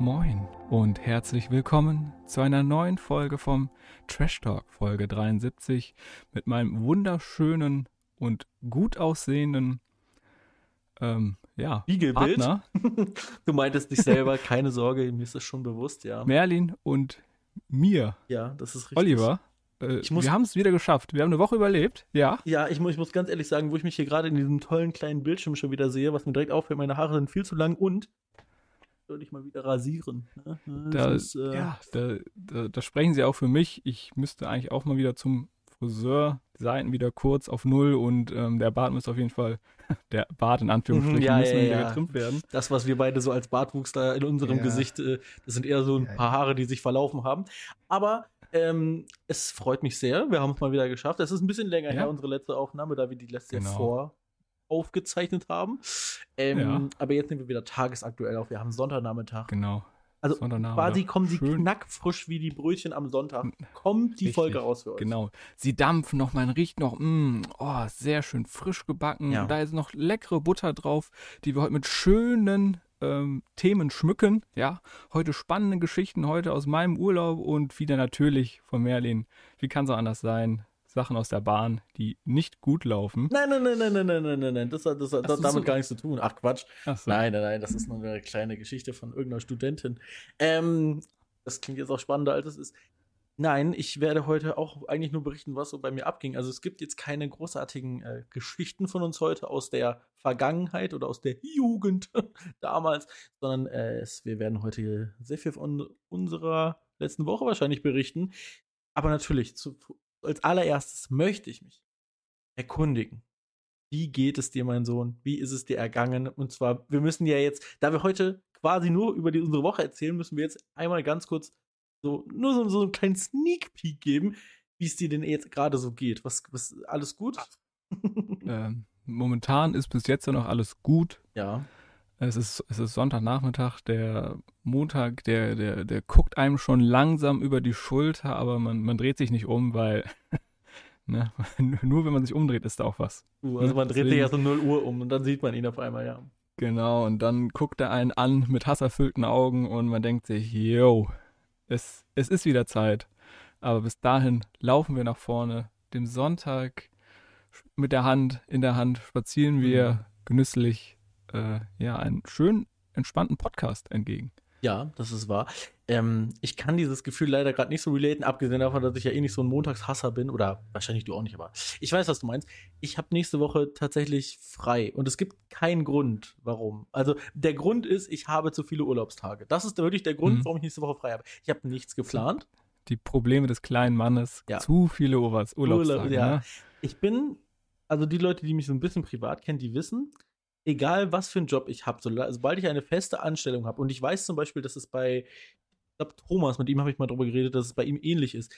Moin und herzlich willkommen zu einer neuen Folge vom Trash Talk, Folge 73, mit meinem wunderschönen und gut aussehenden ähm, ja, Spiegelbild. Partner du meintest dich selber, keine Sorge, mir ist das schon bewusst, ja. Merlin und mir, Ja, das ist richtig. Oliver. Äh, muss- wir haben es wieder geschafft. Wir haben eine Woche überlebt, ja. Ja, ich, ich muss ganz ehrlich sagen, wo ich mich hier gerade in diesem tollen kleinen Bildschirm schon wieder sehe, was mir direkt auffällt, meine Haare sind viel zu lang und soll ich mal wieder rasieren. Ne? Das Da, ist, äh, ja, da, da, da sprechen sie auch für mich. Ich müsste eigentlich auch mal wieder zum Friseur, Seiten wieder kurz auf Null und ähm, der Bart muss auf jeden Fall, der Bart in Anführungsstrichen, Mhm, ja, müssen ja, wieder ja. getrimmt werden. Das, was wir beide so als Bartwuchs da in unserem Ja. Gesicht, äh, das sind eher so ein paar Haare, die sich verlaufen haben. Aber ähm, es freut mich sehr. Wir haben es mal wieder geschafft. Es ist ein bisschen länger Ja. her, unsere letzte Aufnahme, da wir die letzte Genau. vor aufgezeichnet haben. Ähm, Ja. Aber jetzt nehmen wir wieder tagesaktuell auf. Wir haben Sonntagnachmittag. Genau. Also quasi kommen sie Schön. knackfrisch wie die Brötchen am Sonntag. Kommt die Richtig, Folge raus für euch. Genau. Sie dampfen noch, man riecht noch, mm, oh, sehr schön frisch gebacken. Ja. Da ist noch leckere Butter drauf, die wir heute mit schönen ähm, Themen schmücken. Ja, heute spannende Geschichten, heute aus meinem Urlaub und wieder natürlich von Merlin. Wie kann es auch anders sein? Sachen aus der Bahn, die nicht gut laufen. Nein, nein, nein, nein, nein, nein, nein, nein. Das hat, das hat das damit so. gar nichts zu tun. Ach Quatsch. Ach so. Nein, nein, nein, das ist nur eine kleine Geschichte von irgendeiner Studentin. Ähm, das klingt jetzt auch spannender, als es ist. Nein, ich werde heute auch eigentlich nur berichten, was so bei mir abging. Also es gibt jetzt keine großartigen äh, Geschichten von uns heute aus der Vergangenheit oder aus der Jugend damals, sondern äh, es, wir werden heute sehr viel von unserer letzten Woche wahrscheinlich berichten. Aber natürlich, zu, als allererstes möchte ich mich erkundigen. Wie geht es dir, mein Sohn? Wie ist es dir ergangen? Und zwar, wir müssen ja jetzt, da wir heute quasi nur über die, unsere Woche erzählen, müssen wir jetzt einmal ganz kurz so, nur so, so einen kleinen Sneak Peek geben, wie es dir denn jetzt gerade so geht. Was, was, alles gut? Ähm, momentan ist bis jetzt ja noch alles gut. ja. Es ist, es ist Sonntagnachmittag, der Montag, der, der, der guckt einem schon langsam über die Schulter, aber man, man dreht sich nicht um, weil ne, nur wenn man sich umdreht, ist da auch was. Uh, also man dreht sich Deswegen- ja so 0 Uhr um und dann sieht man ihn auf einmal, ja. Genau, und dann guckt er einen an mit hasserfüllten Augen und man denkt sich, yo, es, es ist wieder Zeit. Aber bis dahin laufen wir nach vorne. Dem Sonntag mit der Hand in der Hand spazieren wir Mhm. genüsslich äh, ja, einen schönen, entspannten Podcast entgegen. Ja, das ist wahr. Ähm, ich kann dieses Gefühl leider gerade nicht so relaten, abgesehen davon, dass ich ja eh nicht so ein Montagshasser bin. Oder wahrscheinlich du auch nicht, aber ich weiß, was du meinst. Ich habe nächste Woche tatsächlich frei und es gibt keinen Grund, warum. Also der Grund ist, ich habe zu viele Urlaubstage. Das ist wirklich der Grund, Mhm. warum ich nächste Woche frei habe. Ich habe nichts geplant. Die Probleme des kleinen Mannes, Ja. zu viele Urlaubs Urlaubstage. Urlaub, ja. ne? Ich bin, also die Leute, die mich so ein bisschen privat kennen, die wissen, egal was für einen Job ich habe, sobald ich eine feste Anstellung habe, und ich weiß zum Beispiel, dass es bei, ich glaube, Thomas, mit ihm habe ich mal drüber geredet, dass es bei ihm ähnlich ist.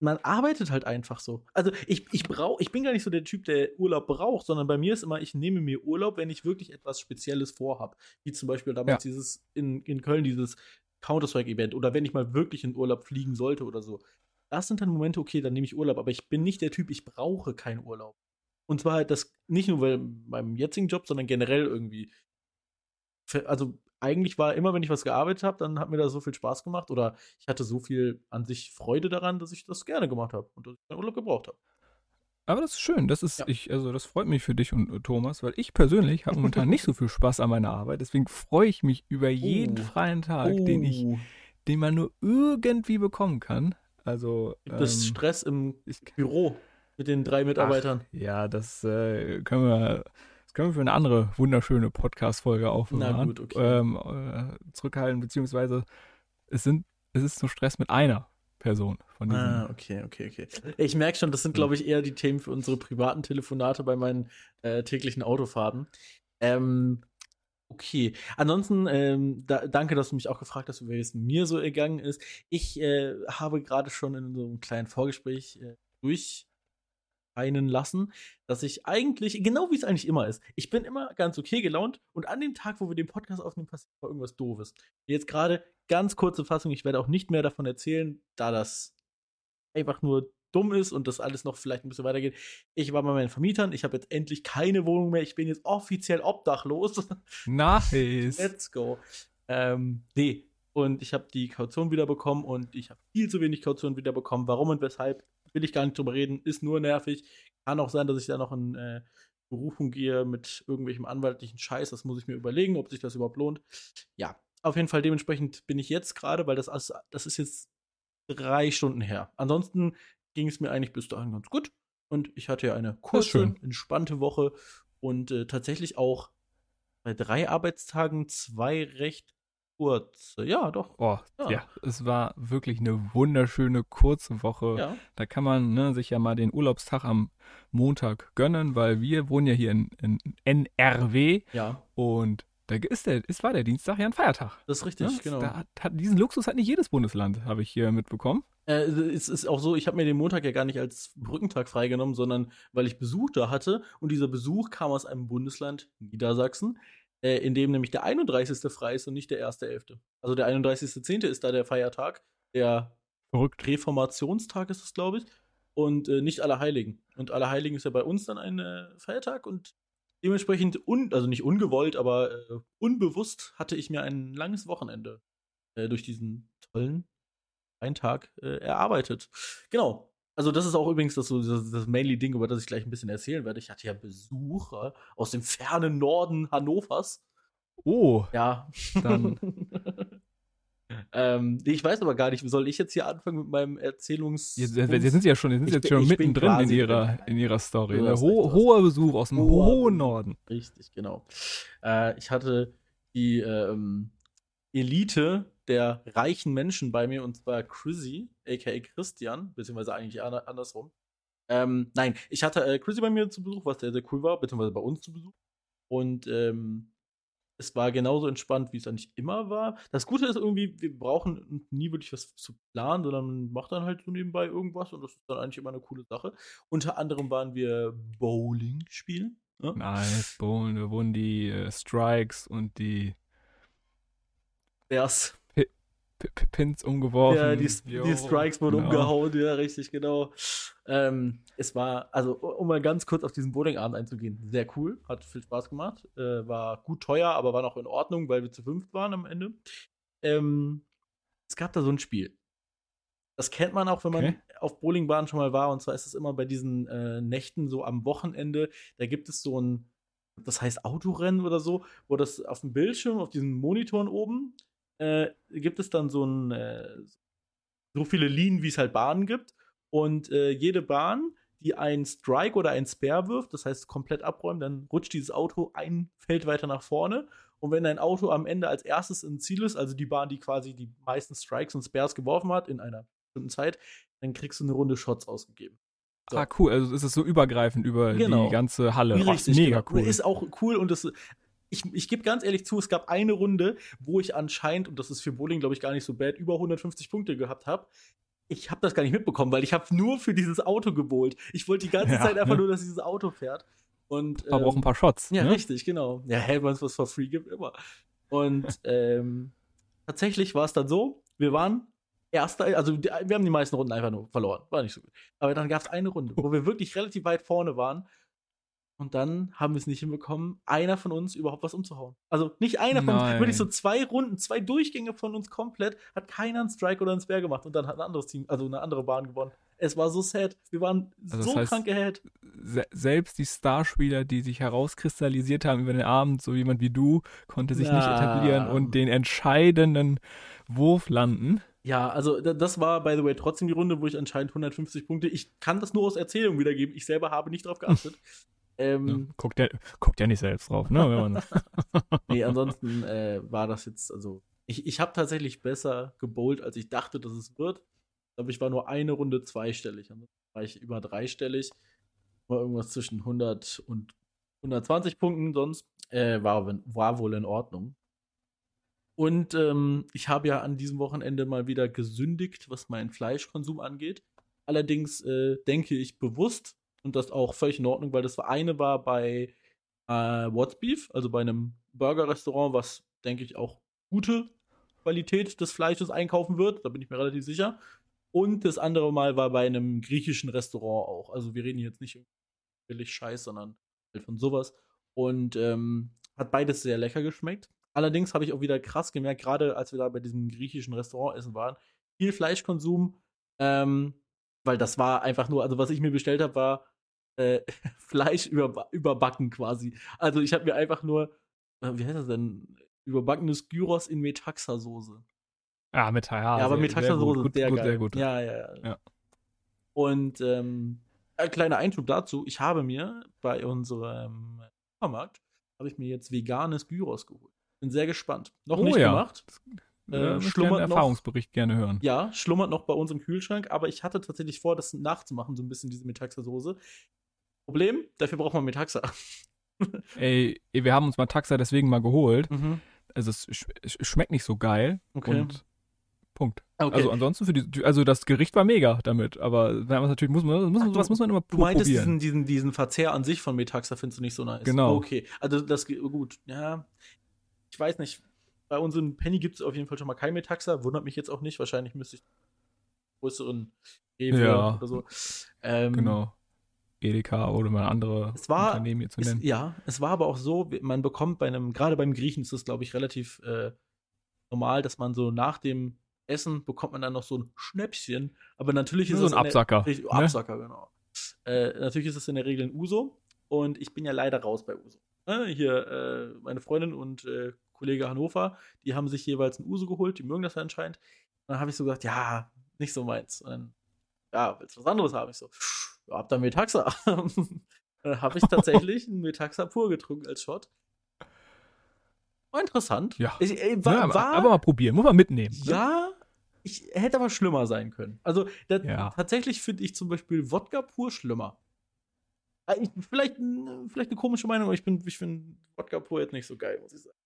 Man arbeitet halt einfach so. Also ich, ich brauch, ich bin gar nicht so der Typ, der Urlaub braucht, sondern bei mir ist immer, ich nehme mir Urlaub, wenn ich wirklich etwas Spezielles vorhab. Wie zum Beispiel damals dieses in, in Köln, dieses Counter-Strike-Event oder wenn ich mal wirklich in Urlaub fliegen sollte oder so. Das sind dann Momente, okay, dann nehme ich Urlaub, aber ich bin nicht der Typ, ich brauche keinen Urlaub. Und zwar halt das nicht nur weil beim jetzigen Job, sondern generell irgendwie. Also eigentlich war immer, wenn ich was gearbeitet habe, dann hat mir das so viel Spaß gemacht oder ich hatte so viel an sich Freude daran, dass ich das gerne gemacht habe und dass ich keinen Urlaub gebraucht habe. Aber das ist schön. Das ist, Ja. ich, also das freut mich für dich und äh, Thomas, weil ich persönlich habe momentan nicht so viel Spaß an meiner Arbeit. Deswegen freue ich mich über jeden Oh. freien Tag, den ich, Oh, den man nur irgendwie bekommen kann. Also gibt es ähm, Stress im ich, Büro mit den drei Mitarbeitern? ja, das äh, können wir, das können wir für eine andere wunderschöne Podcast-Folge aufbewahren. Na gut, okay. Ähm, äh, zurückhalten beziehungsweise es sind, es ist nur Stress mit einer Person von diesen. Ah, okay, okay, okay. Ich merke schon, das sind, glaube ich, eher die Themen für unsere privaten Telefonate bei meinen äh, täglichen Autofahrten. Ähm, okay. Ansonsten, ähm, da, danke, dass du mich auch gefragt hast, wie es mir so ergangen ist. Ich äh, habe gerade schon in so einem kleinen Vorgespräch äh, durch einen lassen, dass ich eigentlich, genau wie es eigentlich immer ist, ich bin immer ganz okay gelaunt und an dem Tag, wo wir den Podcast aufnehmen, passiert mal irgendwas Doofes. Jetzt gerade ganz kurze Fassung, ich werde auch nicht mehr davon erzählen, da das einfach nur dumm ist und das alles noch vielleicht ein bisschen weitergeht. Ich war bei meinen Vermietern, ich habe jetzt endlich keine Wohnung mehr, ich bin jetzt offiziell obdachlos. Nice. Let's go. Ähm, nee. Und ich habe die Kaution wiederbekommen und ich habe viel zu wenig Kaution wiederbekommen. Warum und weshalb, will ich gar nicht drüber reden, ist nur nervig. Kann auch sein, dass ich da noch in äh, Berufung gehe mit irgendwelchem anwaltlichen Scheiß. Das muss ich mir überlegen, ob sich das überhaupt lohnt. Ja, auf jeden Fall dementsprechend bin ich jetzt gerade, weil das, das ist jetzt drei Stunden her. Ansonsten ging es mir eigentlich bis dahin ganz gut. Und ich hatte ja eine kurze, entspannte Woche und äh, tatsächlich auch bei drei Arbeitstagen zwei recht kurze. Ja, doch. Oh, ja. ja. es war wirklich eine wunderschöne kurze Woche. Ja. Da kann man ne, sich ja mal den Urlaubstag am Montag gönnen, weil wir wohnen ja hier in, in NRW. Ja. Und da ist der, ist, war der Dienstag ja ein Feiertag. Das ist richtig, ja, genau. Da hat, hat, diesen Luxus hat nicht jedes Bundesland, habe ich hier mitbekommen. Äh, es ist auch so, ich habe mir den Montag ja gar nicht als Brückentag freigenommen, sondern weil ich Besuch da hatte. Und dieser Besuch kam aus einem Bundesland, Niedersachsen, äh, in dem nämlich der 31. frei ist und nicht der 1.11. Also der 31.10. ist da der Feiertag, der Verrückt. Reformationstag ist es, glaube ich, und äh, nicht Allerheiligen. Und Allerheiligen ist ja bei uns dann ein äh, Feiertag und dementsprechend, un also nicht ungewollt, aber äh, unbewusst hatte ich mir ein langes Wochenende äh, durch diesen tollen Eintag äh, erarbeitet. Genau, also, das ist auch übrigens das, das, das Mainly-Ding, über das ich gleich ein bisschen erzählen werde. Ich hatte ja Besucher aus dem fernen Norden Hannovers. Oh. Ja. Dann. ähm, ich weiß aber gar nicht, soll ich jetzt hier anfangen mit meinem Erzählungs. Jetzt, jetzt sind Sie ja schon, jetzt sind Sie jetzt schon mittendrin in ihrer, in ihrer Story. Ne? Ho hoher Besuch aus dem hoher hohen Norden. Richtig, genau. Äh, ich hatte die ähm, Elite der reichen Menschen bei mir und zwar Chrissy, aka Christian, beziehungsweise eigentlich andersrum. Ähm, nein, ich hatte äh, Chrissy bei mir zu Besuch, was sehr, sehr cool war, beziehungsweise bei uns zu Besuch. Und ähm, es war genauso entspannt, wie es eigentlich immer war. Das Gute ist irgendwie, wir brauchen nie wirklich was zu planen, sondern man macht dann halt so nebenbei irgendwas und das ist dann eigentlich immer eine coole Sache. Unter anderem waren wir Bowling spielen. Ja? Nice, Bowling, da wurden die äh, Strikes und die Bears Pins umgeworfen. Ja, die, die Strikes wurden genau. umgehauen, ja, richtig, genau. Ähm, es war, also um mal ganz kurz auf diesen Bowlingabend einzugehen, sehr cool, hat viel Spaß gemacht, äh, war gut teuer, aber war noch in Ordnung, weil wir zu fünft waren am Ende. Ähm, es gab da so ein Spiel. Das kennt man auch, wenn man okay. auf Bowlingbahnen schon mal war. Und zwar ist es immer bei diesen äh, Nächten so am Wochenende. Da gibt es so ein, das heißt Autorennen oder so, wo das auf dem Bildschirm, auf diesen Monitoren oben, äh, gibt es dann so ein äh, so viele Linien, wie es halt Bahnen gibt. Und äh, jede Bahn, die einen Strike oder einen Spare wirft, das heißt komplett abräumen, dann rutscht dieses Auto ein Feld weiter nach vorne. Und wenn ein Auto am Ende als erstes im Ziel ist, also die Bahn, die quasi die meisten Strikes und Spares geworfen hat in einer bestimmten Zeit, dann kriegst du eine Runde Shots ausgegeben. So. Ah, cool. Also ist es so übergreifend über genau. die ganze Halle. Richtig, mega genau. cool. Ist auch cool und das ich, ich gebe ganz ehrlich zu, es gab eine Runde, wo ich anscheinend, und das ist für Bowling, glaube ich, gar nicht so bad, über 150 Punkte gehabt habe. Ich habe das gar nicht mitbekommen, weil ich habe nur für dieses Auto gebohlt. Ich wollte die ganze ja, Zeit einfach ne? nur, dass dieses Auto fährt. Und, ähm, braucht ein paar Shots. Ja, ne? richtig, genau. Ja, hey, wenn es was for free gibt, immer. Und ähm, tatsächlich war es dann so, wir waren erster, also wir haben die meisten Runden einfach nur verloren. War nicht so gut. Aber dann gab es eine Runde, wo wir wirklich relativ weit vorne waren und dann haben wir es nicht hinbekommen, einer von uns überhaupt was umzuhauen. Also nicht einer von uns, wirklich so zwei Runden, zwei Durchgänge von uns komplett, hat keiner einen Strike oder einen Spare gemacht und dann hat ein anderes Team, also eine andere Bahn gewonnen. Es war so sad. Wir waren also so heißt, krank ahead. Se selbst die Starspieler, die sich herauskristallisiert haben über den Abend, so jemand wie du, konnte sich Na. nicht etablieren und den entscheidenden Wurf landen. Ja, also das war, by the way, trotzdem die Runde, wo ich anscheinend 150 Punkte. Ich kann das nur aus Erzählung wiedergeben. Ich selber habe nicht drauf geachtet. Ähm, ja, guckt, ja, guckt ja nicht selbst drauf, ne? nee, ansonsten äh, war das jetzt, also ich, ich habe tatsächlich besser gebowlt, als ich dachte, dass es wird. Ich glaube, ich war nur eine Runde zweistellig. Dann war ich über dreistellig. War irgendwas zwischen 100 und 120 Punkten sonst. Äh, war, war wohl in Ordnung. Und ähm, ich habe ja an diesem Wochenende mal wieder gesündigt, was meinen Fleischkonsum angeht. Allerdings äh, denke ich bewusst, und das auch völlig in Ordnung, weil das eine war bei äh, What's Beef, also bei einem Burger-Restaurant, was, denke ich, auch gute Qualität des Fleisches einkaufen wird. Da bin ich mir relativ sicher. Und das andere Mal war bei einem griechischen Restaurant auch. Also wir reden jetzt nicht billig Scheiß, sondern halt von sowas. Und ähm, hat beides sehr lecker geschmeckt. Allerdings habe ich auch wieder krass gemerkt, gerade als wir da bei diesem griechischen Restaurant essen waren, viel Fleischkonsum, ähm, weil das war einfach nur, also was ich mir bestellt habe, war äh, Fleisch über, überbacken quasi. Also ich habe mir einfach nur, äh, wie heißt das denn, überbackenes Gyros in Metaxa-Soße. Ja, mit ja, ja, aber Metaxa-Soße gut, sehr gut, geil. sehr gut. Ja, ja, ja. Ja. Und ähm, ein kleiner Einschub dazu, ich habe mir bei unserem Supermarkt, habe ich mir jetzt veganes Gyros geholt. Bin sehr gespannt. Noch Oh nicht ja. gemacht. Äh, Äh, ich schlummert gerne noch- Erfahrungsbericht gerne hören. Ja, schlummert noch bei uns im Kühlschrank, aber ich hatte tatsächlich vor, das nachzumachen, so ein bisschen diese Metaxa-Soße. Problem, dafür braucht man Metaxa. Ey, wir haben uns mal Taxa deswegen mal geholt. Mhm. Also es sch es schmeckt nicht so geil. Okay. Und Punkt. Okay. Also ansonsten für die, also das Gericht war mega damit, aber natürlich muss man, muss, Ach, du- was muss man immer Du meintest probieren. diesen, diesen, diesen Verzehr an sich von Metaxa findest du nicht so nice. Genau. Okay, also das gut. Ja, ich weiß nicht. Bei uns in Penny gibt es auf jeden Fall schon mal kein Metaxa. Wundert mich jetzt auch nicht. Wahrscheinlich müsste ich größeren Rewe Ja. oder so. Ähm, Genau. Edeka oder mal andere Es war- Unternehmen hier zu Es, nennen. ja, es war aber auch so, man bekommt bei einem, gerade beim Griechen ist es, glaube ich, relativ äh, normal, dass man so nach dem Essen bekommt man dann noch so ein Schnäppchen. Aber natürlich ist so es ein in der- Absacker. Richtig, ne? Absacker, genau. Äh, natürlich ist es in der Regel ein Uso und ich bin ja leider raus bei Uso. Ne, hier, äh, meine Freundin und äh, Kollege Hannover, die haben sich jeweils ein Uso geholt, die mögen das ja anscheinend. Und dann habe ich so gesagt, ja, nicht so meins. Und dann, ja, willst du was anderes haben? Ich so, ja, hab da Metaxa. dann habe ich tatsächlich einen Metaxa pur getrunken als Shot. War interessant. Ja. Ich, äh, war, Ja, aber, war, aber mal probieren, muss man mitnehmen. ne? ja, ich hätte aber schlimmer sein können. Also da, Ja. tatsächlich finde ich zum Beispiel Wodka pur schlimmer. Äh, Ich, vielleicht, vielleicht eine komische Meinung, aber ich bin, ich finde Wodka pur jetzt nicht so geil, muss ich sagen.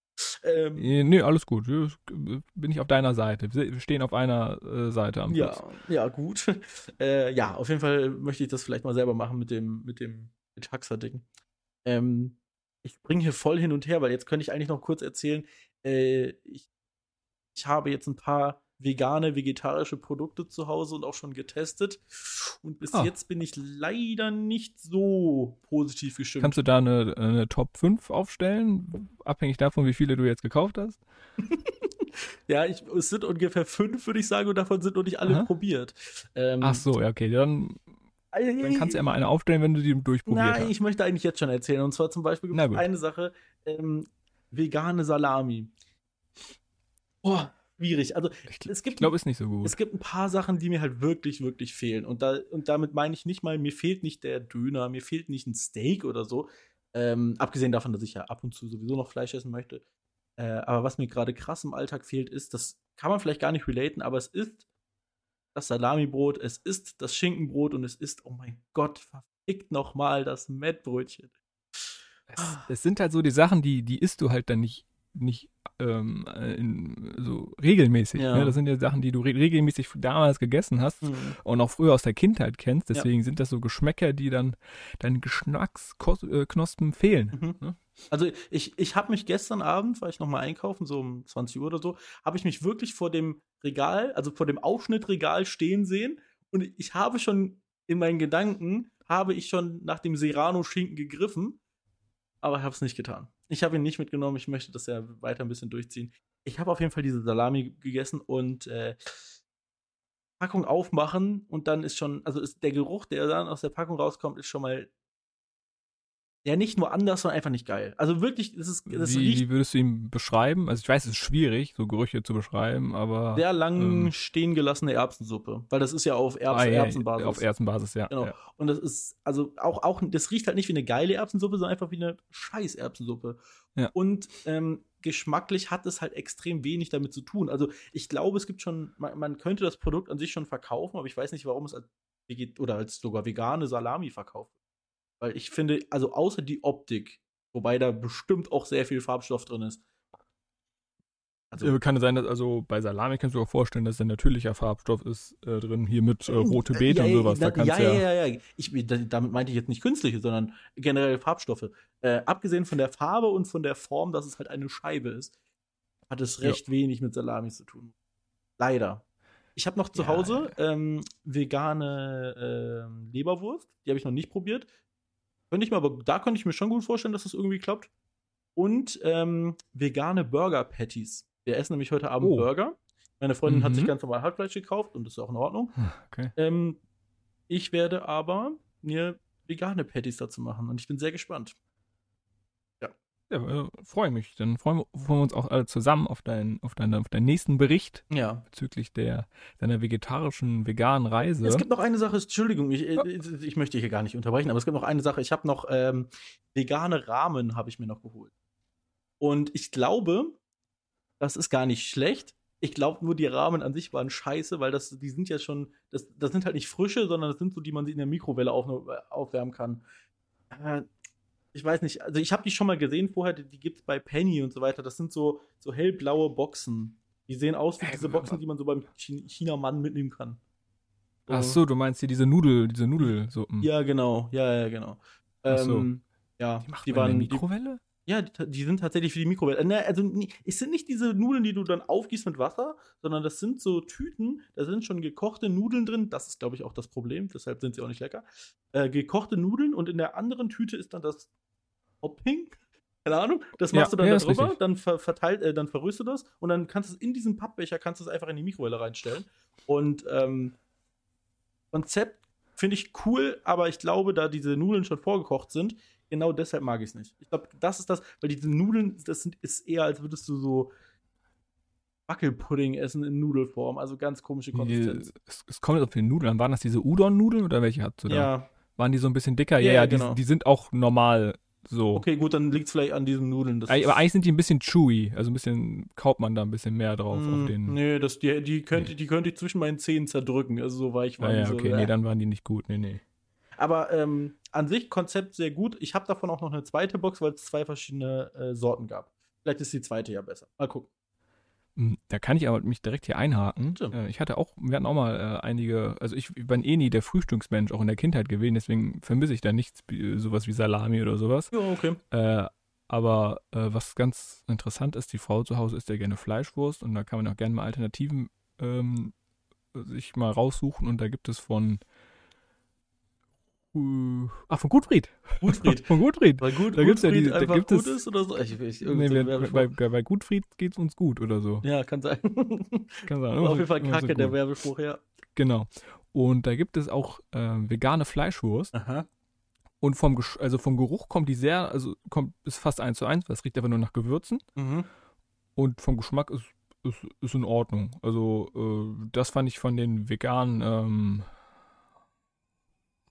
Ähm, Äh, Nee, alles gut. Ja, Bin ich auf deiner Seite. Wir stehen auf einer äh, Seite am ja, Fluss. ja, gut. äh, ja, auf jeden Fall möchte ich das vielleicht mal selber machen mit dem, mit dem Taxa-Ding. Ähm, ich springe hier voll hin und her, weil jetzt könnte ich eigentlich noch kurz erzählen, äh, ich, ich habe jetzt ein paar vegane, vegetarische Produkte zu Hause und auch schon getestet. Und bis Ah. jetzt bin ich leider nicht so positiv gestimmt. Kannst du da eine, eine Top 5 aufstellen, abhängig davon, wie viele du jetzt gekauft hast? ja, ich, es sind ungefähr fünf, würde ich sagen, und davon sind noch nicht alle Aha. probiert. Ähm, Ach so, ja, okay. Dann, dann kannst du ja mal eine aufstellen, wenn du die durchprobiert Nein, hast. ich möchte eigentlich jetzt schon erzählen. Und zwar zum Beispiel gibt es eine Sache: ähm, vegane Salami. Boah, schwierig. Also, Ich, es gibt, glaube, ist nicht so gut. es gibt ein paar Sachen, die mir halt wirklich, wirklich fehlen. Und, da, und damit meine ich nicht mal, mir fehlt nicht der Döner, mir fehlt nicht ein Steak oder so. Ähm, abgesehen davon, dass ich ja ab und zu sowieso noch Fleisch essen möchte. Äh, aber was mir gerade krass im Alltag fehlt, ist, das kann man vielleicht gar nicht relaten, aber es ist das Salamibrot, es ist das Schinkenbrot und es ist, oh mein Gott, verfickt nochmal das Mettbrötchen. Es, es sind halt so die Sachen, die, die isst du halt dann nicht, nicht ähm, in, so regelmäßig. Ja. Ne? Das sind ja Sachen, die du re regelmäßig damals gegessen hast und auch früher aus der Kindheit kennst. Ja. Deswegen sind das so Geschmäcker, die dann deinen Geschmacksknospen fehlen. Mhm. Ne? Also ich, ich habe mich gestern Abend, war ich noch mal einkaufen, so um 20 Uhr oder so, habe ich mich wirklich vor dem Regal, also vor dem Aufschnittregal stehen sehen und ich habe schon in meinen Gedanken, habe ich schon nach dem Serrano-Schinken gegriffen, aber habe es nicht getan. Ich habe ihn nicht mitgenommen, ich möchte das ja weiter ein bisschen durchziehen. Ich habe auf jeden Fall diese Salami gegessen und äh, Packung aufmachen und dann ist schon, also ist der Geruch, der dann aus der Packung rauskommt, ist schon mal ja nicht nur anders, sondern einfach nicht geil. Also wirklich, das ist das Wie, wie würdest du ihn beschreiben? Also ich weiß, es ist schwierig, so Gerüche zu beschreiben, aber sehr lang ähm, stehen gelassene Erbsensuppe, weil das ist ja auf Erbs ah, ja, Erbsenbasis. Auf Erbsenbasis, ja. Genau. ja. Und das ist, also auch, auch, das riecht halt nicht wie eine geile Erbsensuppe, sondern einfach wie eine scheiß Erbsensuppe. Ja. Und ähm, geschmacklich hat es halt extrem wenig damit zu tun. Also ich glaube, es gibt schon, man, man könnte das Produkt an sich schon verkaufen, aber ich weiß nicht, warum es als oder als sogar vegane Salami verkauft wird. Weil ich finde, also außer die Optik, wobei da bestimmt auch sehr viel Farbstoff drin ist. Also, Äh, Kann es sein, dass also bei Salami kannst du dir auch vorstellen, dass ein natürlicher Farbstoff ist äh, drin, hier mit äh, rote Beete und sowas. Da kannst ja, ja, ja, ja, ja. Ich, da- damit meinte ich jetzt nicht künstliche, sondern generell Farbstoffe. Äh, abgesehen von der Farbe und von der Form, dass es halt eine Scheibe ist, hat es Ja. recht wenig mit Salami zu tun. Leider. Ich habe noch zu Ja, Hause ähm, vegane ähm, Leberwurst. Die habe ich noch nicht probiert. Könnte ich mir, aber da könnte ich mir schon gut vorstellen, dass das irgendwie klappt. und ähm, vegane Burger Patties. Wir essen nämlich heute Abend Oh. Burger. Meine Freundin hat sich Mhm. ganz normal Hackfleisch gekauft und das ist auch in Ordnung. Okay. Ähm, ich werde aber mir vegane Patties dazu machen und ich bin sehr gespannt. Ja, äh, freue mich. Dann freuen wir, freuen wir uns auch alle zusammen auf, deinen, auf, deine, auf deinen nächsten Bericht Ja. bezüglich der, deiner vegetarischen, veganen Reise. Es gibt noch eine Sache, Entschuldigung, ich, ich, ich möchte hier gar nicht unterbrechen, aber es gibt noch eine Sache. Ich habe noch ähm, vegane Rahmen, habe ich mir noch geholt. Und ich glaube, das ist gar nicht schlecht. Ich glaube nur, die Rahmen an sich waren scheiße, weil das, die sind ja schon, das, das sind halt nicht frische, sondern das sind so, die man in der Mikrowelle auf, aufwärmen kann. Äh, ich weiß nicht, also ich habe die schon mal gesehen vorher, die, die gibt es bei Penny und so weiter. Das sind so, so hellblaue Boxen. Die sehen aus wie diese Boxen, die man so beim Chi- China-Mann mitnehmen kann. Ach so, du meinst hier diese Nudel, diese Nudelsuppen. Ja, genau. Ja, ja, genau. Ach so. Ähm, ja, Die macht die waren. der Die, Mikrowelle? ja, die, die sind tatsächlich für die Mikrowelle. Ne, also, es sind nicht diese Nudeln, die du dann aufgießt mit Wasser, sondern das sind so Tüten, da sind schon gekochte Nudeln drin. Das ist, glaube ich, auch das Problem. Deshalb sind sie auch nicht lecker. Äh, gekochte Nudeln und in der anderen Tüte ist dann das Topping. Keine Ahnung. Das Ja, machst du dann ja, da drüber, dann ver verteilt, äh, dann verrührst du das und dann kannst du es in diesen Pappbecher kannst du es einfach in die Mikrowelle reinstellen. Und ähm, Konzept finde ich cool, aber ich glaube, da diese Nudeln schon vorgekocht sind, genau deshalb mag ich es nicht. Ich glaube, das ist das, weil diese Nudeln, das sind, ist eher, als würdest du so Wackelpudding essen in Nudelform, also ganz komische Die, Konsistenz. es, es kommt auf den Nudeln an. Waren das diese Udon-Nudeln oder welche hattest du da? Ja, Waren die so ein bisschen dicker? Ja, Ja, ja, ja, die, genau. die sind auch normal so. okay, gut, dann liegt es vielleicht an diesen Nudeln. Aber eigentlich sind die ein bisschen chewy. Also ein bisschen, kaut man da ein bisschen mehr drauf Mm, auf den. Nee, das, die, die, könnte, die könnte ich zwischen meinen Zähnen zerdrücken. Also so weich Ah, waren ja, die so. okay, äh. nee, dann waren die nicht gut. Nee, nee. Aber ähm, an sich Konzept sehr gut. Ich habe davon auch noch eine zweite Box, weil es zwei verschiedene äh, Sorten gab. Vielleicht ist die zweite ja besser. Mal gucken. Hm, Da kann ich aber mich direkt hier einhaken. Bitte. Äh, Ich hatte auch, wir hatten auch mal äh, einige, also ich bin eh nie der Frühstücksmensch, auch in der Kindheit gewesen, deswegen vermisse ich da nichts, wie- sowas wie Salami oder sowas. Ja, okay. Äh, aber äh, was ganz interessant ist, die Frau zu Hause isst ja gerne Fleischwurst und da kann man auch gerne mal Alternativen ähm, sich mal raussuchen und da gibt es von äh, ah, von Gutfried. Gutfried. von Gutfried. Weil gut, Da gibt's ja Gutfried die- da einfach gibt gut es- ist oder so. Ich, ich, Nee, so Werbespruch. bei, bei Gutfried geht's uns gut oder so. ja, kann sein. Kann sein. Auf jeden Fall kacke, der. Werbespruch, ja. Genau. Und da gibt es auch äh, vegane Fleischwurst. Aha. Und vom, Gesch- also vom Geruch kommt die sehr, also kommt, ist fast eins zu eins, weil es riecht einfach nur nach Gewürzen. Mhm. Und vom Geschmack ist, ist, ist in Ordnung. Also äh, das fand ich von den veganen ähm,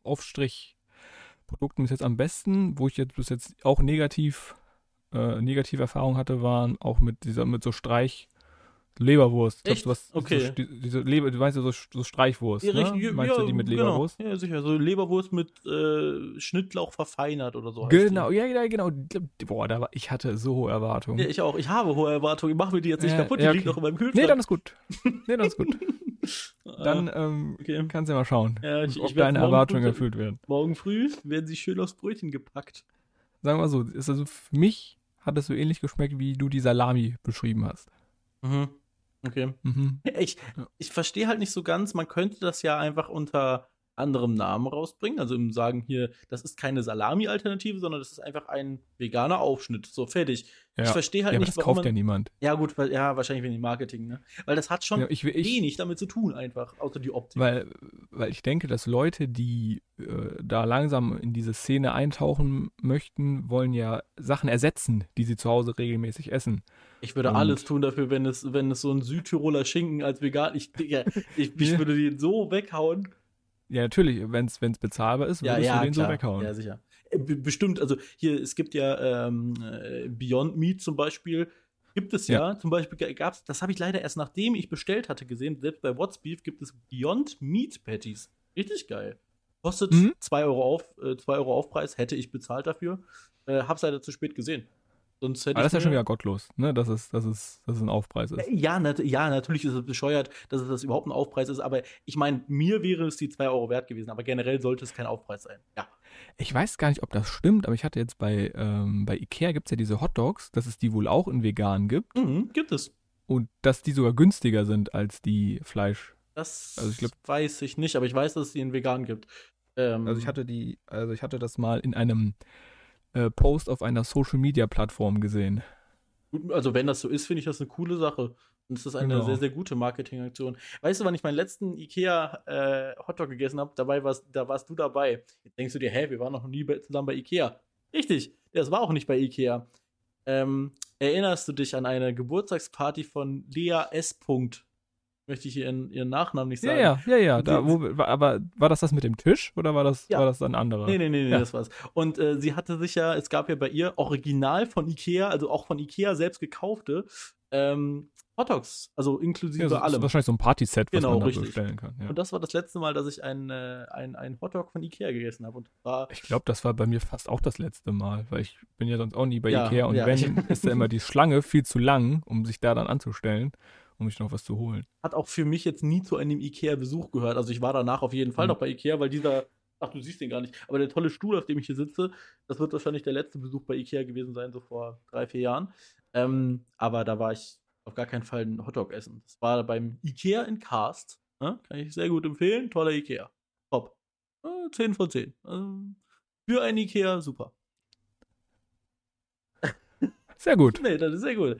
Aufstrichprodukten bis jetzt am besten. Wo ich jetzt bis jetzt auch negativ, äh, negative Erfahrungen hatte, waren auch mit dieser, mit so Streich Leberwurst. Glaub, Echt? du hast Okay. So, die- diese Leber, du meinst ja so, so Streichwurst, Ja, ne? richtig, Meinst ja, du die mit genau. Leberwurst? Ja, sicher. So Leberwurst mit äh, Schnittlauch verfeinert oder so. Genau, ja, ja, genau. Boah, da war, ich hatte so hohe Erwartungen. Ja, ich auch. Ich habe hohe Erwartungen. Ich mache mir die jetzt nicht Ja, kaputt. Die ja, liegt okay. noch in meinem Kühlschrank. nee, dann ist gut. Nee, dann ist gut. Dann Ah, ähm, okay. kannst du ja mal schauen, Ja, ich- ob ich deine Erwartungen früh- erfüllt werden. Morgen früh werden sie schön aufs Brötchen gepackt. Sagen wir mal so, ist also für mich hat es so ähnlich geschmeckt, wie du die Salami beschrieben hast. Mhm. Okay. Mhm. Ich, ich verstehe halt nicht so ganz, man könnte das ja einfach unter anderem Namen rausbringen. Also im Sagen hier, das ist keine Salami-Alternative, sondern das ist einfach ein veganer Aufschnitt. So, fertig. Ja. Ich verstehe halt ja, aber nicht, das warum kauft ja man. niemand. Ja, gut, weil, ja, wahrscheinlich wegen dem Marketing, ne? Weil das hat schon Ja, ich, ich, wenig damit zu tun, einfach, außer die Optik. weil, weil ich denke, dass Leute, die äh, da langsam in diese Szene eintauchen möchten, wollen ja Sachen ersetzen, die sie zu Hause regelmäßig essen. ich würde und- alles tun dafür, wenn es, wenn es so ein Südtiroler Schinken als vegan. Ich, ich, ich Ja. würde den so weghauen. Ja, natürlich, wenn es bezahlbar ist, würdest du den so weghauen. Ja, sicher. Äh, be- Bestimmt, also hier, es gibt ja ähm, äh, Beyond Meat zum Beispiel, gibt es ja, zum Beispiel gab es, das habe ich leider erst nachdem ich bestellt hatte gesehen, selbst bei What's Beef gibt es Beyond Meat Patties. Richtig geil. Kostet Mhm. 2 Euro, auf, äh, 2 Euro Aufpreis, hätte ich bezahlt dafür. Äh, hab's leider zu spät gesehen. Sonst hätte Aber das ist ja schon wieder gottlos, ne? Dass es, dass es, dass es ein Aufpreis ist. Ja, nat ja, natürlich ist es bescheuert, dass es das überhaupt ein Aufpreis ist, aber ich meine, mir wäre es die 2 Euro wert gewesen, aber generell sollte es kein Aufpreis sein. Ja. Ich weiß gar nicht, ob das stimmt, aber ich hatte jetzt bei, ähm, bei Ikea gibt es ja diese Hotdogs, dass es die wohl auch in vegan gibt Mhm, gibt es. und dass die sogar günstiger sind als die Fleisch. Das Also ich glaub- weiß ich nicht, aber ich weiß, dass es die in vegan gibt. Ähm, Also ich hatte die, also ich hatte das mal in einem äh, Post auf einer Social-Media-Plattform gesehen. Also wenn das so ist, finde ich das eine coole Sache. Und es ist eine Genau. sehr, sehr gute Marketingaktion. Weißt du, wann ich meinen letzten Ikea äh, Hotdog gegessen habe? Dabei warst, da warst du dabei. Jetzt denkst du dir, hä, wir waren noch nie bei, zusammen bei Ikea. Richtig, das war auch nicht bei Ikea. Ähm, erinnerst du dich an eine Geburtstagsparty von Lea S. Punkt? Möchte ich ihren, ihren Nachnamen nicht Ja, sagen. ja, ja, ja. Da, Die- wo, aber war das das mit dem Tisch oder war das, Ja. war das ein anderer? Nee, nee, nee, nee Ja. das war's. Und äh, sie hatte sich ja, es gab ja bei ihr original von Ikea, also auch von Ikea selbst gekaufte ähm, Hotdogs, also inklusive Ja, so, das ist allem. wahrscheinlich so ein Partyset, was Genau, man da richtig. bestellen kann. Ja. Und das war das letzte Mal, dass ich ein, äh, ein, ein Hotdog von Ikea gegessen habe. Und war, Ich glaube, das war bei mir fast auch das letzte Mal, weil ich bin ja sonst auch nie bei Ja, Ikea und ja, wenn, ist da immer die Schlange viel zu lang, um sich da dann anzustellen, um sich noch was zu holen. hat auch für mich jetzt nie zu einem Ikea-Besuch gehört. Also ich war danach auf jeden Fall Mhm. noch bei Ikea, weil dieser, ach du siehst den gar nicht, aber der tolle Stuhl, auf dem ich hier sitze, das wird wahrscheinlich der letzte Besuch bei Ikea gewesen sein, so vor drei, vier Jahren. Ähm, aber da war ich auf gar keinen Fall ein Hotdog essen. Das war beim Ikea in Karst. Ne? Kann ich sehr gut empfehlen. Toller Ikea. Top. Äh, 10 von 10. Ähm, für ein Ikea super. Sehr gut. Nee, das ist sehr gut.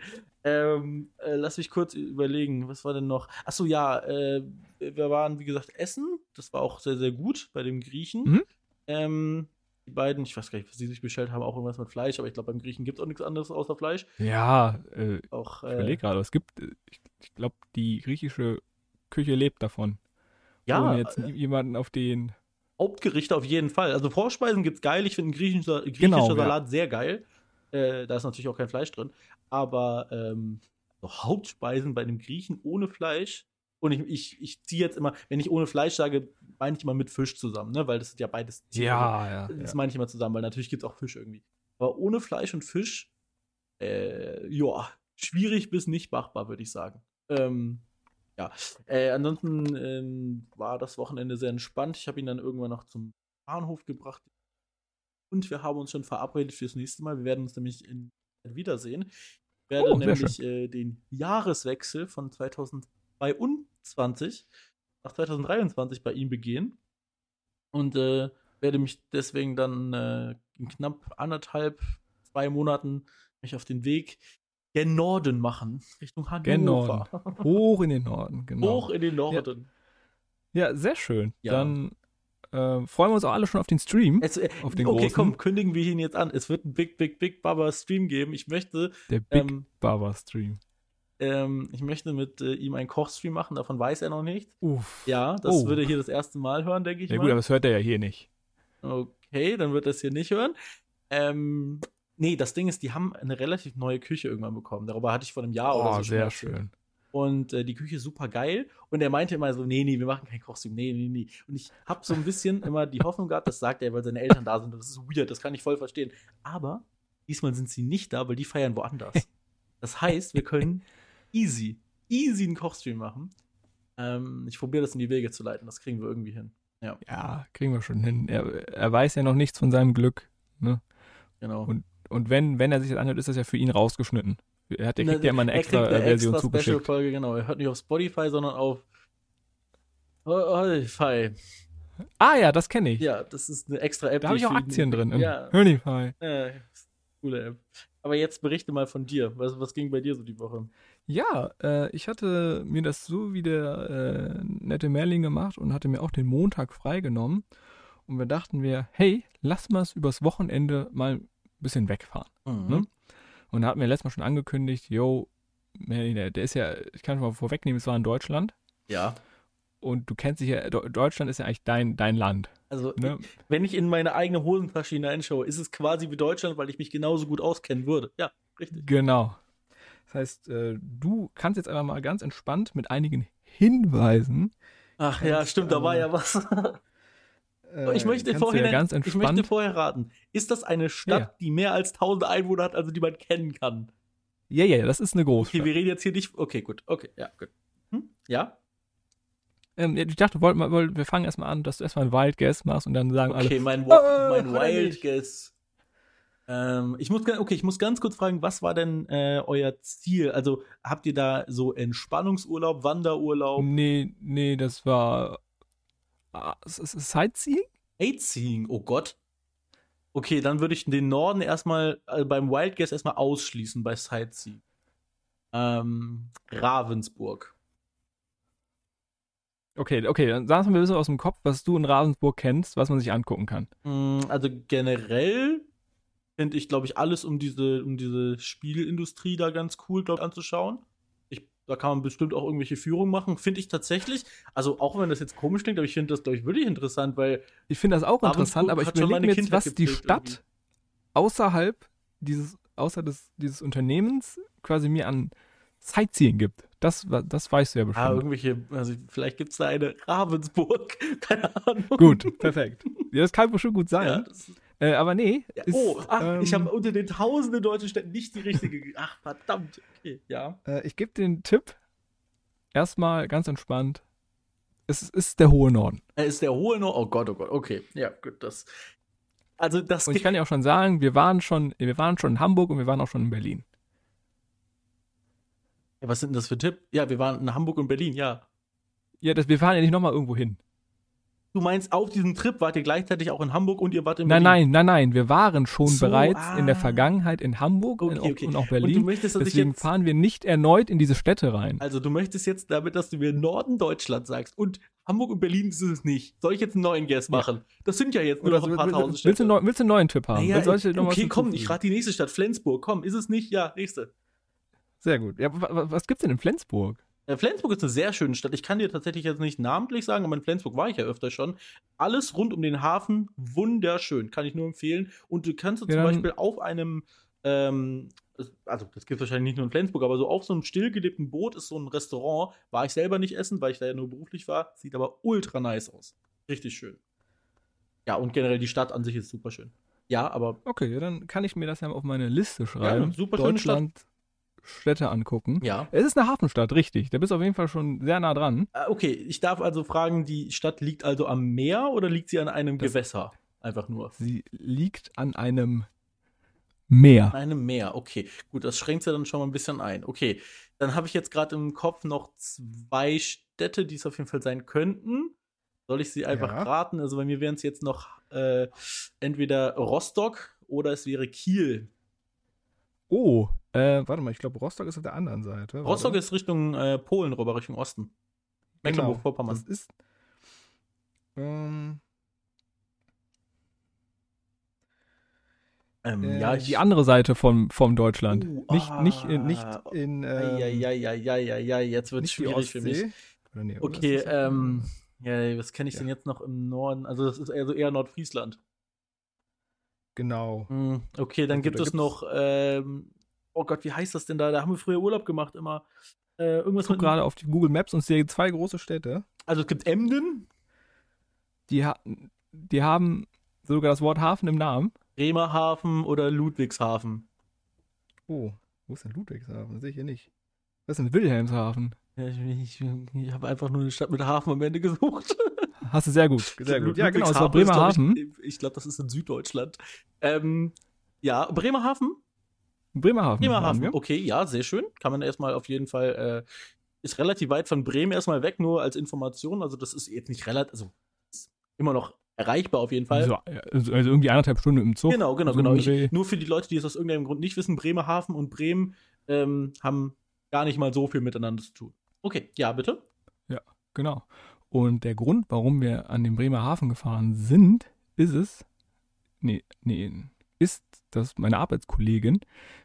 Ähm, äh, lass mich kurz überlegen, was war denn noch? Achso, ja, äh, wir waren, wie gesagt, essen. Das war auch sehr, sehr gut bei dem Griechen. Mhm. Ähm, die beiden, ich weiß gar nicht, was die sich bestellt haben, auch irgendwas mit Fleisch, aber ich glaube, beim Griechen gibt es auch nichts anderes außer Fleisch. Ja, äh, Auch, ich äh, überlege gerade, es gibt, äh, ich, ich glaube, die griechische Küche lebt davon. ja, Ohne jetzt äh, jemanden auf den. Hauptgerichte auf jeden Fall. Also Vorspeisen gibt's geil. Ich finde griechischer, griechischer Genau, ja. Salat sehr geil. Äh, da ist natürlich auch kein Fleisch drin. Aber ähm, so Hauptspeisen bei einem Griechen ohne Fleisch. Und ich, ich, ich ziehe jetzt immer, wenn ich ohne Fleisch sage, meine ich immer mit Fisch zusammen, ne? Weil das sind ja beides Tiere. ja. Das ja. meine ich immer zusammen, weil natürlich gibt es auch Fisch irgendwie. Aber ohne Fleisch und Fisch, äh, ja, schwierig bis nicht machbar, würde ich sagen. Ähm, ja, äh, ansonsten ähm, war das Wochenende sehr entspannt. Ich habe ihn dann irgendwann noch zum Bahnhof gebracht. Und wir haben uns schon verabredet fürs nächste Mal. Wir werden uns nämlich in wiedersehen. Ich werde Oh, nämlich äh, den Jahreswechsel von 2022 nach 2023 bei ihm begehen. Und äh, werde mich deswegen dann äh, in knapp anderthalb, zwei Monaten mich auf den Weg gen Norden machen, Richtung Hannover. Gen Norden. Hoch in den Norden, genau. Hoch in den Norden. Ja, sehr schön. Ja. Dann äh, freuen wir uns auch alle schon auf den Stream. Es, äh, Auf den okay, großen? komm, kündigen wir ihn jetzt an. Es wird ein Big, Big, Big Baba Stream geben. Ich möchte, Der Big ähm, Baba Stream. ähm, ich möchte mit äh, ihm einen Kochstream machen. Davon weiß er noch nicht. Uff. Ja, das Oh. würde er hier das erste Mal hören, denke ich Ja mal. gut, aber das hört er ja hier nicht. Okay, dann wird das hier nicht hören. Ähm, nee, das Ding ist, die haben eine relativ neue Küche irgendwann bekommen. Darüber hatte ich vor einem Jahr oder Oh, so schon sehr schön. Und äh, die Küche ist super geil. Und er meinte immer so, nee, nee, wir machen kein Kochstream, nee, nee, nee. Und ich habe so ein bisschen immer die Hoffnung gehabt, das sagt er, weil seine Eltern da sind. Und das ist weird, das kann ich voll verstehen. Aber diesmal sind sie nicht da, weil die feiern woanders. Das heißt, wir können easy, easy einen Kochstream machen. Ähm, ich probiere das in die Wege zu leiten, das kriegen wir irgendwie hin. Ja, kriegen wir schon hin. Er, er weiß ja noch nichts von seinem Glück. Ne? Genau. Und- Und wenn, wenn er sich das anhört, ist das ja für ihn rausgeschnitten. Er hat, der kriegt ja immer eine extra eine äh, Version extra zugeschickt. Special-Folge, genau. Er hört nicht auf Spotify, sondern auf Spotify. Ah ja, das kenne ich. Ja, das ist eine extra App. da habe ich auch Aktien drin. Ja, Hörnify. äh, coole App. Aber jetzt berichte mal von dir. Was, was ging bei dir so die Woche? Ja, äh, ich hatte mir das so wie der äh, nette Merlin gemacht und hatte mir auch den Montag freigenommen. Und wir dachten wir, hey, lass mal es übers Wochenende mal ein bisschen wegfahren. Ne? Und da hatten wir letztes Mal schon angekündigt, yo, der, ist ja, ich kann schon mal vorwegnehmen, es war in Deutschland. Ja. Und du kennst dich ja, Deutschland ist ja eigentlich dein, dein Land. Also, Ne? wenn ich in meine eigene Hosentasche hineinschaue, ist es quasi wie Deutschland, weil ich mich genauso gut auskennen würde. Ja, richtig. Genau. Das heißt, äh, du kannst jetzt einfach mal ganz entspannt mit einigen Hinweisen. Ach ja, stimmt, da war äh, ja was. äh, ich möchte vorhin, ja ich möchte vorher raten. Ist das eine Stadt, Ja. die mehr als 1000 Einwohner hat, also die man kennen kann? Ja, ja, das ist eine Großstadt. Okay, wir reden jetzt hier nicht. Okay, gut. Okay, ja, gut. Hm? Ja? Ähm, ja, ich dachte, wollt, wollt, wir fangen erstmal an, dass du erstmal ein Wild Guess machst und dann sagen Okay, alle. mein, Wa- Äh, mein Wild. Guess. Ähm, ich muss, okay, ich muss ganz kurz fragen, was war denn äh, euer Ziel? Also habt ihr da so Entspannungsurlaub, Wanderurlaub, Nee, nee, das war. Sightseeing? Sightseeing? Oh Gott. Okay, dann würde ich den Norden erstmal äh, beim Wild Guess erstmal ausschließen bei Sightsee. Ähm, Ravensburg. Okay, okay, dann sagst du mir ein bisschen aus dem Kopf, was du in Ravensburg kennst, was man sich angucken kann. Mm, Also generell finde ich, glaube ich, alles um diese, um diese Spielindustrie da ganz cool, glaube ich, anzuschauen. Da kann man bestimmt auch irgendwelche Führungen machen. Finde ich tatsächlich, also auch wenn das jetzt komisch klingt, aber ich finde das, glaube ich, wirklich interessant, weil Ich finde das auch interessant, aber ich überlege mir jetzt, was die Stadt irgendwie. außerhalb dieses, außer des, dieses Unternehmens quasi mir an Sightseeing gibt. Das, das weißt du ja bestimmt. ah, irgendwelche, also vielleicht gibt es da eine Ravensburg, keine Ahnung. gut, perfekt. Ja, das kann bestimmt gut Ja, sein. das ist, Äh, aber nee. ja. ist, oh, ach, ich ähm, habe unter den tausenden deutschen Städten nicht die richtige. ge- Ach, verdammt. Okay, ja. Äh, ich gebe den Tipp. Erstmal ganz entspannt. Es ist der hohe Norden. Er ist der hohe Nord. Oh Gott, oh Gott. Okay, ja, gut, das. Also, das Und ich kann dir auch schon sagen, wir waren schon, wir waren schon in Hamburg und wir waren auch schon in Berlin. Ja, was sind denn das für Tipp? Ja, wir waren in Hamburg und Berlin, ja. Ja, das, wir fahren ja nicht nochmal irgendwo hin. Du meinst, auf diesem Trip wart ihr gleichzeitig auch in Hamburg und ihr wart in Nein, Berlin? nein, nein, nein. Wir waren schon So, bereits in der ah. Vergangenheit in Hamburg Okay, und, auch, okay. und auch Und Berlin. du möchtest, Deswegen fahren wir nicht erneut in diese Städte rein. Also, du möchtest jetzt damit, dass du mir Norden Deutschland sagst und Hamburg und Berlin ist es nicht. Soll ich jetzt einen neuen Guess machen? Das sind ja jetzt nur Oder noch so, ein paar will- tausend willst, du Städte. neu, willst du einen neuen Tipp haben? Naja, okay, komm, ich rate die nächste Stadt. Flensburg. Komm, ist es nicht? Ja, nächste. Sehr gut. Ja, wa- wa- was gibt's denn in Flensburg? Äh, Flensburg ist eine sehr schöne Stadt. Ich kann dir tatsächlich jetzt nicht namentlich sagen, aber in Flensburg war ich ja öfter schon. Alles rund um den Hafen wunderschön, kann ich nur empfehlen. Und du kannst Ja, zum Beispiel auf einem, ähm, also das gibt es wahrscheinlich nicht nur in Flensburg, aber so auf so einem stillgelegten Boot ist so ein Restaurant. War ich selber nicht essen, weil ich da ja nur beruflich war. Sieht aber ultra nice aus. Richtig schön. Ja, und generell die Stadt an sich ist super schön. Ja, aber Okay, ja, dann kann ich mir das ja auf meine Liste schreiben. super schöne Stadt. Städte angucken. ja. Es ist eine Hafenstadt, richtig. Da bist du auf jeden Fall schon sehr nah dran. Äh, Okay, ich darf also fragen, die Stadt liegt also am Meer oder liegt sie an einem Das- Gewässer? Einfach nur. Sie liegt an einem Meer. An einem Meer, okay. Gut, das schränkt ja dann schon mal ein bisschen ein. Okay, dann habe ich jetzt gerade im Kopf noch zwei Städte, die es auf jeden Fall sein könnten. Soll ich sie einfach Ja. raten? Also bei mir wären es jetzt noch äh, entweder Rostock oder es wäre Kiel. Oh, äh, warte mal, ich glaube, Rostock ist auf der anderen Seite. Warte. Rostock ist Richtung äh, Polen rüber, Richtung Osten. Genau, Mecklenburg-Vorpommern. Das ist. Ähm, Ähm, äh, ja, ich, die andere Seite vom, vom Deutschland. Uh, nicht, ah. nicht in, nicht in ähm, Eieieiei, jetzt wird es schwierig für mich. Nee, Okay, ähm, ja, was kenne ich Ja. denn jetzt noch im Norden? Also das ist eher so eher Nordfriesland. Genau. Hm, Okay, dann Also, gibt da es noch, ähm, oh Gott, wie heißt das denn da? Da haben wir früher Urlaub gemacht immer. Äh, irgendwas Ich guck gerade auf die Google Maps und sehe zwei große Städte. also es gibt Emden, Die, ha die haben sogar das Wort Hafen im Namen. Bremerhaven oder Ludwigshafen. Oh, wo ist denn Ludwigshafen? Sehe ich hier nicht. Was ist denn Wilhelmshaven? Ja, ich ich, ich habe einfach nur eine Stadt mit Hafen am Ende gesucht. Hast du sehr gut. Sehr gut. Ja, genau, es war Ludwigshafen ist, glaub Bremerhaven. Ich, ich glaube, das ist in Süddeutschland. Ähm, ja, Bremerhaven? Bremerhaven. Bremerhaven, okay, ja, sehr schön. Kann man erstmal auf jeden Fall, äh, ist relativ weit von Bremen erstmal weg, nur als Information. Also, das ist jetzt nicht relativ, also ist immer noch erreichbar auf jeden Fall. So, also also irgendwie anderthalb Stunden im Zug. Genau, genau, so genau. ein Ich, nur für die Leute, die es aus irgendeinem Grund nicht wissen, Bremerhaven und Bremen ähm, haben gar nicht mal so viel miteinander zu tun. Okay, ja, bitte. Genau. Und der Grund, warum wir an den Bremerhaven gefahren sind, ist es, nee, nee, ist, dass meine Arbeitskollegin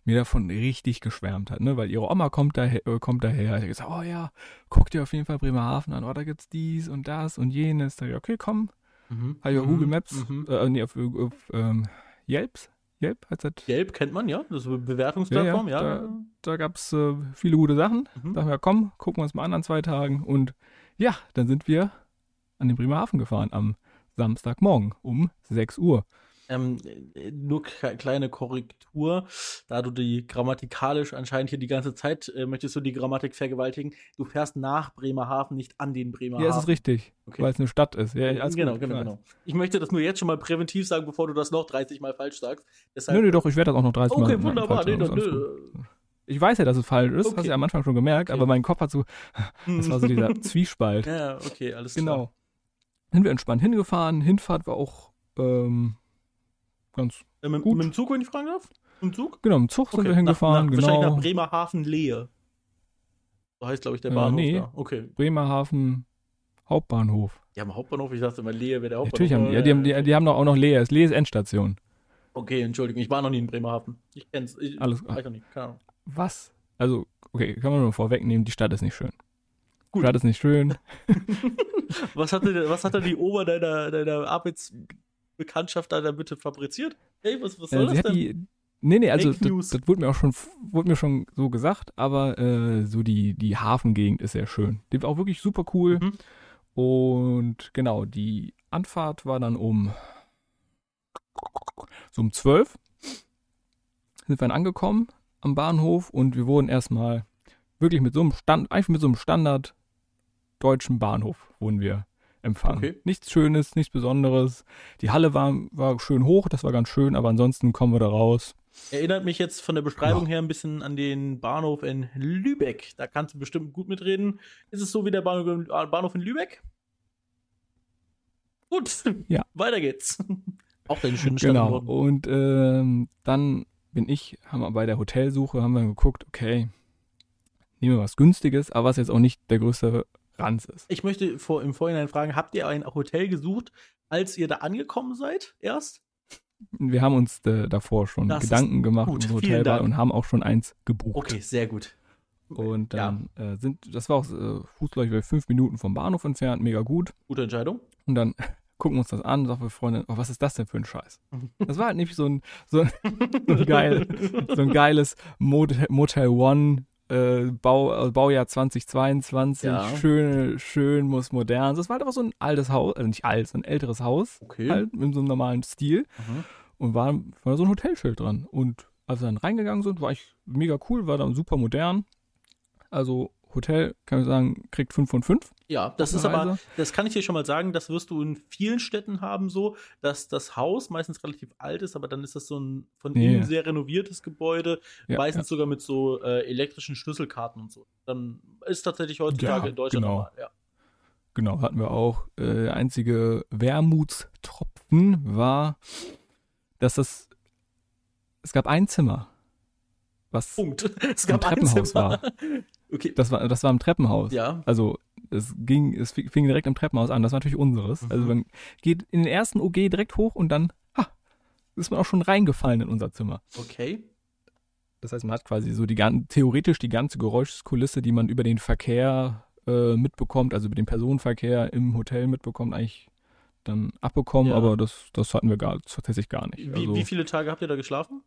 mir davon richtig geschwärmt hat, ne? Weil ihre Oma kommt daher, äh, kommt daher. Ich gesagt, oh ja, guck dir auf jeden Fall Bremerhaven an, oh, da gibt's dies und das und jenes. Da ich, okay, komm, Mhm. habe ich auf Google Maps, Mhm. äh, nee, auf, auf ähm, Yelps, Yelp heißt das. Gelb kennt man, ja. Das ist eine Bewertungsplattform, ja. Da, da gab es äh, viele gute Sachen. Mhm. Da haben wir, komm, gucken wir uns mal an an zwei Tagen. Und ja, dann sind wir an den Bremerhaven gefahren am Samstagmorgen um 6 Uhr. Ähm, äh, nur kleine Korrektur, da du die grammatikalisch anscheinend hier die ganze Zeit äh, möchtest du die Grammatik vergewaltigen. Du fährst nach Bremerhaven, nicht an den Bremerhaven. Ja, es ist richtig, Okay. weil es eine Stadt ist. Ja, alles genau, gut, genau, genau. Ich möchte das nur jetzt schon mal präventiv sagen, bevor du das noch 30 Mal falsch sagst. Deshalb, Nö, nö, doch, ich werde das auch noch 30 Mal Okay, mal wunderbar. falsch Nee, gut. nö. Ich weiß ja, dass es falsch ist, Okay. hast du ja am Anfang schon gemerkt, Okay. aber mein Kopf hat so, das war so dieser Zwiespalt. Ja, okay, alles klar. Genau. Sind wir entspannt hingefahren. Hinfahrt war auch, ähm, ganz Äh, mit, Gut. mit dem Zug, wenn ich fragen darf? Mit dem Zug? genau. Im Zug sind wir hingefahren, nach, nach, Wahrscheinlich genau. nach Bremerhaven-Lehe. So heißt, glaube ich, der Äh, Bahnhof nee. da. Okay. Bremerhaven Hauptbahnhof. Die haben Hauptbahnhof, ich dachte immer, Lehe wäre der Hauptbahnhof. Natürlich haben ja, die haben die, die haben doch auch noch ist Leer ist Endstation. Okay, Entschuldigung, ich war noch nie in Bremerhaven. Ich kenn's. Ich, Alles nicht, Ahnung. Was? Also, okay, kann man nur vorwegnehmen, die Stadt ist nicht schön. Gut. Die Stadt ist nicht schön. Was hat, denn- was hat denn die Ober deiner, deiner Arbeitsbekanntschaft da bitte fabriziert? Hey, was, was soll Äh, das denn? die. Nee, nee, also das, das wurde mir auch schon wurde mir schon so gesagt, aber äh, so die, die Hafengegend ist sehr schön. Die war auch wirklich super cool. Mhm. Und genau, die Anfahrt war dann um so um 12 sind wir dann angekommen am Bahnhof und wir wurden erstmal wirklich mit so einem Stand, einfach mit so einem Standard deutschen Bahnhof wurden wir empfangen. Okay. Nichts Schönes, nichts Besonderes. Die Halle war, war schön hoch, das war ganz schön, aber ansonsten kommen wir da raus. Erinnert mich jetzt von der Beschreibung her ein bisschen an den Bahnhof in Lübeck. Da kannst du bestimmt gut mitreden. Ist es so wie der Bahnhof, in- Lübeck? Gut, Ja. weiter geht's. Auch eine schöne Stadt Genau. Und ähm, dann bin ich, haben wir bei der Hotelsuche, haben wir geguckt, okay, nehmen wir was Günstiges, aber was jetzt auch nicht der größte Ranz ist. Ich möchte vor, im Vorhinein fragen, habt ihr ein Hotel gesucht, als ihr da angekommen seid? Erst? Wir haben uns äh, davor schon Das Gedanken gemacht gut, um vielen Hotelwahl Dank. und haben auch schon eins gebucht. Okay, sehr gut. Und Ja. dann äh, sind, das war auch äh, fußläufig fünf Minuten vom Bahnhof entfernt, mega gut. Gute Entscheidung. Und dann gucken wir uns das an, sagen wir Freundin, oh, was ist das denn für ein Scheiß? Mhm. Das war halt nämlich so ein, so ein, so ein, geil, so ein geiles Motel, Motel One äh, Bau, äh, Baujahr 2022, Ja. schön, schön, muss modern. Das war halt einfach so ein altes Haus, also nicht alt, so ein älteres Haus, Okay. halt in so einem normalen Stil. Mhm. Und war, war so ein Hotelschild dran. Und als wir dann reingegangen sind, war ich mega cool, war dann super modern. Also Hotel, kann ich sagen, kriegt 5 von 5. Ja, das ist aber, das kann ich dir schon mal sagen, das wirst du in vielen Städten haben so, dass das Haus meistens relativ alt ist, aber dann ist das so ein von Nee. innen sehr renoviertes Gebäude, Ja, meistens sogar mit so äh, elektrischen Schlüsselkarten und so. Dann ist tatsächlich heutzutage Ja, in Deutschland genau. normal. Ja. Genau, hatten wir auch. Äh, der einzige Wermutstropfen war, dass das. Es gab ein Zimmer. Was. Punkt. Es gab ein Treppenhaus Zimmer. Okay. Das war, das war im Treppenhaus. Ja. Also es ging, es fi- fing direkt im Treppenhaus an. Das war natürlich unseres. Mhm. Also man geht in den ersten OG direkt hoch und dann, ha, ist man auch schon reingefallen in unser Zimmer. Okay. Das heißt, man hat quasi so die gan- theoretisch die ganze Geräuschkulisse, die man über den Verkehr äh, mitbekommt, also über den Personenverkehr im Hotel mitbekommt, eigentlich dann abbekommen, Ja. aber das, das hatten wir gar, tatsächlich gar nicht. Wie, also, wie viele Tage habt ihr da geschlafen?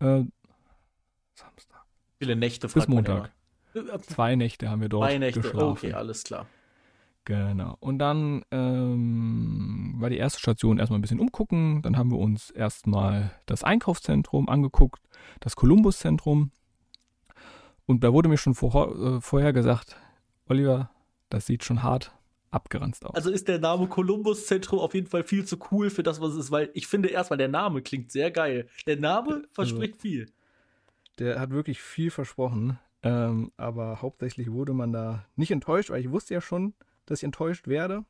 äh, Samstag. Viele Nächte, Bis fragt man Montag. Zwei Nächte haben wir dort Zwei Nächte. geschlafen. Okay, alles klar. Genau. Und dann ähm, war die erste Station erstmal ein bisschen umgucken. Dann haben wir uns erstmal das Einkaufszentrum angeguckt, das Columbus-Zentrum. Und da wurde mir schon vor, äh, vorher gesagt, Oliver, das sieht schon hart abgeranzt aus. Also ist der Name Columbus Zentrum auf jeden Fall viel zu cool für das, was es ist, weil ich finde erstmal, der Name klingt sehr geil. Der Name verspricht viel. Der hat wirklich viel versprochen. Ähm, aber hauptsächlich wurde man da nicht enttäuscht, weil ich wusste ja schon, dass ich enttäuscht werde.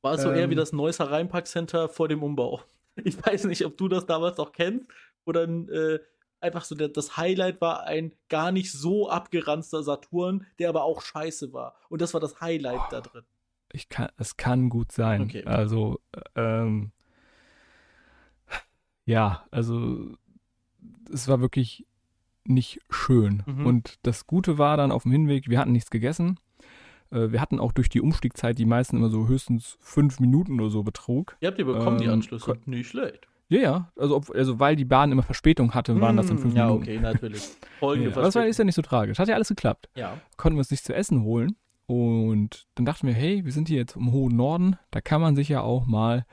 War es so eher Ähm. wie das Neusser Rheinpark-Center vor dem Umbau. Ich weiß nicht, ob du das damals noch kennst oder äh, einfach so der, das Highlight war ein gar nicht so abgeranzter Saturn, der aber auch scheiße war. Und das war das Highlight da drin. Ich kann, es kann gut sein. Okay. Also, ähm, ja, also es war wirklich nicht schön. Mhm. Und das Gute war dann auf dem Hinweg, wir hatten nichts gegessen. Äh, wir hatten auch durch die Umstiegzeit, die meisten immer so höchstens fünf Minuten oder so betrug. Ihr habt ihr bekommen, die Ähm, Anschlüsse. ko- Nicht schlecht. Ja, ja, also, ob, also weil die Bahn immer Verspätung hatte, waren das dann fünf Mm, ja, Minuten. okay, natürlich. Folgende Ja, aber das war, ist ja nicht so tragisch. Hat ja alles geklappt. Ja. konnten wir uns nichts zu essen holen. Und dann dachten wir, hey, wir sind hier jetzt im hohen Norden, da kann man sich ja auch mal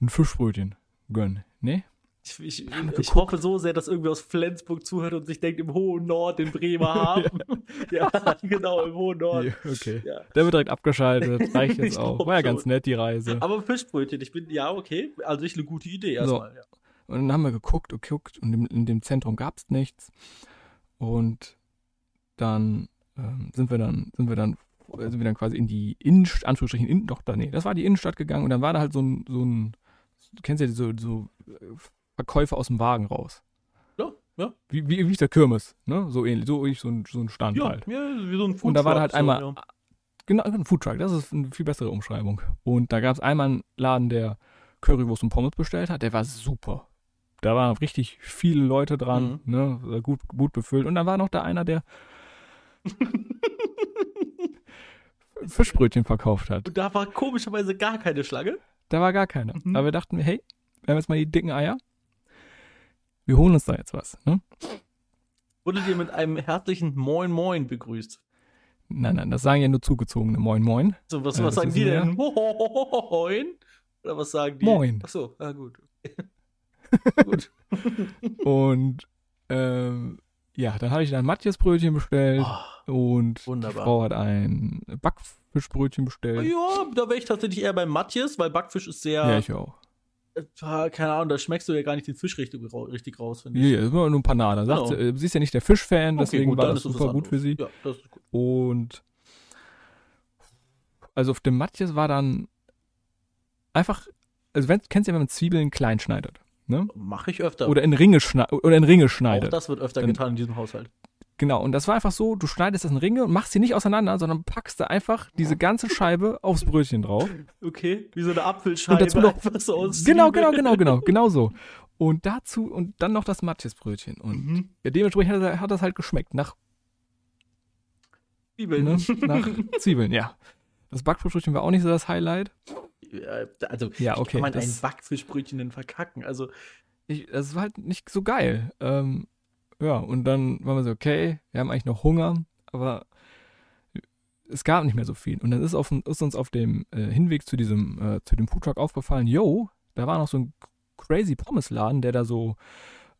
ein Fischbrötchen gönnen, ne? Ich, ich, ich hoffe so sehr, dass irgendwer aus Flensburg zuhört und sich denkt, im hohen Nord, in Bremerhaven. ja. genau, im hohen Nord. okay. Ja. Der wird direkt abgeschaltet, reicht Ich jetzt auch. War ja ganz nett, die Reise. Aber Fischbrötchen, ich bin, ja, okay. Also ich eine gute Idee erstmal. Ja. Und dann haben wir geguckt und geguckt und in, in dem Zentrum gab es nichts. Und dann ähm, sind wir dann, sind wir dann, sind wir dann quasi in die Innenstadt, Anführungsstrichen, in, doch, da, nee, das war die Innenstadt gegangen und dann war da halt so ein, so ein, du kennst ja so, so äh, Verkäufe aus dem Wagen raus. Ja, ja. Wie, wie, wie der Kirmes, ne? So ähnlich, so, so, ein, so ein Stand Ja, halt. ja, wie so ein Und da war da halt Foodtruck, so, einmal, ja. genau, ein Foodtruck, das ist eine viel bessere Umschreibung. Und da gab es einmal einen Laden, der Currywurst und Pommes bestellt hat, der war super. Da waren richtig viele Leute dran, ne, war gut, gut befüllt. Und dann war noch da einer, der Fischbrötchen verkauft hat. Und da war komischerweise gar keine Schlange. Da war gar keiner. Mhm. Aber wir dachten, hey, wir haben jetzt mal die dicken Eier. Wir holen uns da jetzt was. Ne? Wurde dir mit einem herzlichen Moin Moin begrüßt. Nein, nein, das sagen ja nur zugezogene Moin Moin. So, was, Ja, was sagen die denn? Moin? Oder was sagen die? Moin. Achso, ja gut. gut. Und ähm, ja, dann habe ich dann Matthias-Brötchen bestellt Oh, und wunderbar. die Frau hat ein Backfischbrötchen bestellt. ja, da wäre ich tatsächlich eher bei Matthias, weil Backfisch ist sehr, Ja, ich auch. Keine Ahnung, da schmeckst du ja gar nicht den Fisch richtig, richtig raus, finde ich. ja, das war nur ein Panade. Sagt Genau. sie, äh, sie ist ja nicht der Fischfan, deswegen war dann das ist super gut für sie. Ja, das ist gut. Und also auf dem Matthias war dann einfach, also wenn, kennst du ja, wenn man Zwiebeln klein schneidet, ne? Mache ich öfter. Oder in Ringe schneidet, oder in Ringe Auch schneidet. das wird öfter Dann- getan in diesem Haushalt. Genau, und das war einfach so, du schneidest das in Ringe und machst sie nicht auseinander, sondern packst da einfach diese ganze Scheibe aufs Brötchen drauf. Okay, wie so eine Apfelscheibe. Und dazu noch- einfach so aus Genau, genau, genau, genau, genau so. Und dazu, und dann noch das Matthias-Brötchen. Und Mhm. ja, dementsprechend hat, hat das halt geschmeckt nach, Zwiebeln. ne, nach Zwiebeln, ja. Das Backfischbrötchen war auch nicht so das Highlight. Ja, also, Ja, okay, kann man ein Backfischbrötchen denn verkacken? Also, Ich, das war halt nicht so geil. Ähm, ja, und dann waren wir so, okay, wir haben eigentlich noch Hunger, aber es gab nicht mehr so viel. Und dann ist, auf, ist uns auf dem äh, Hinweg zu diesem, äh, zu dem Foodtruck aufgefallen, yo, da war noch so ein crazy Pommesladen, der da so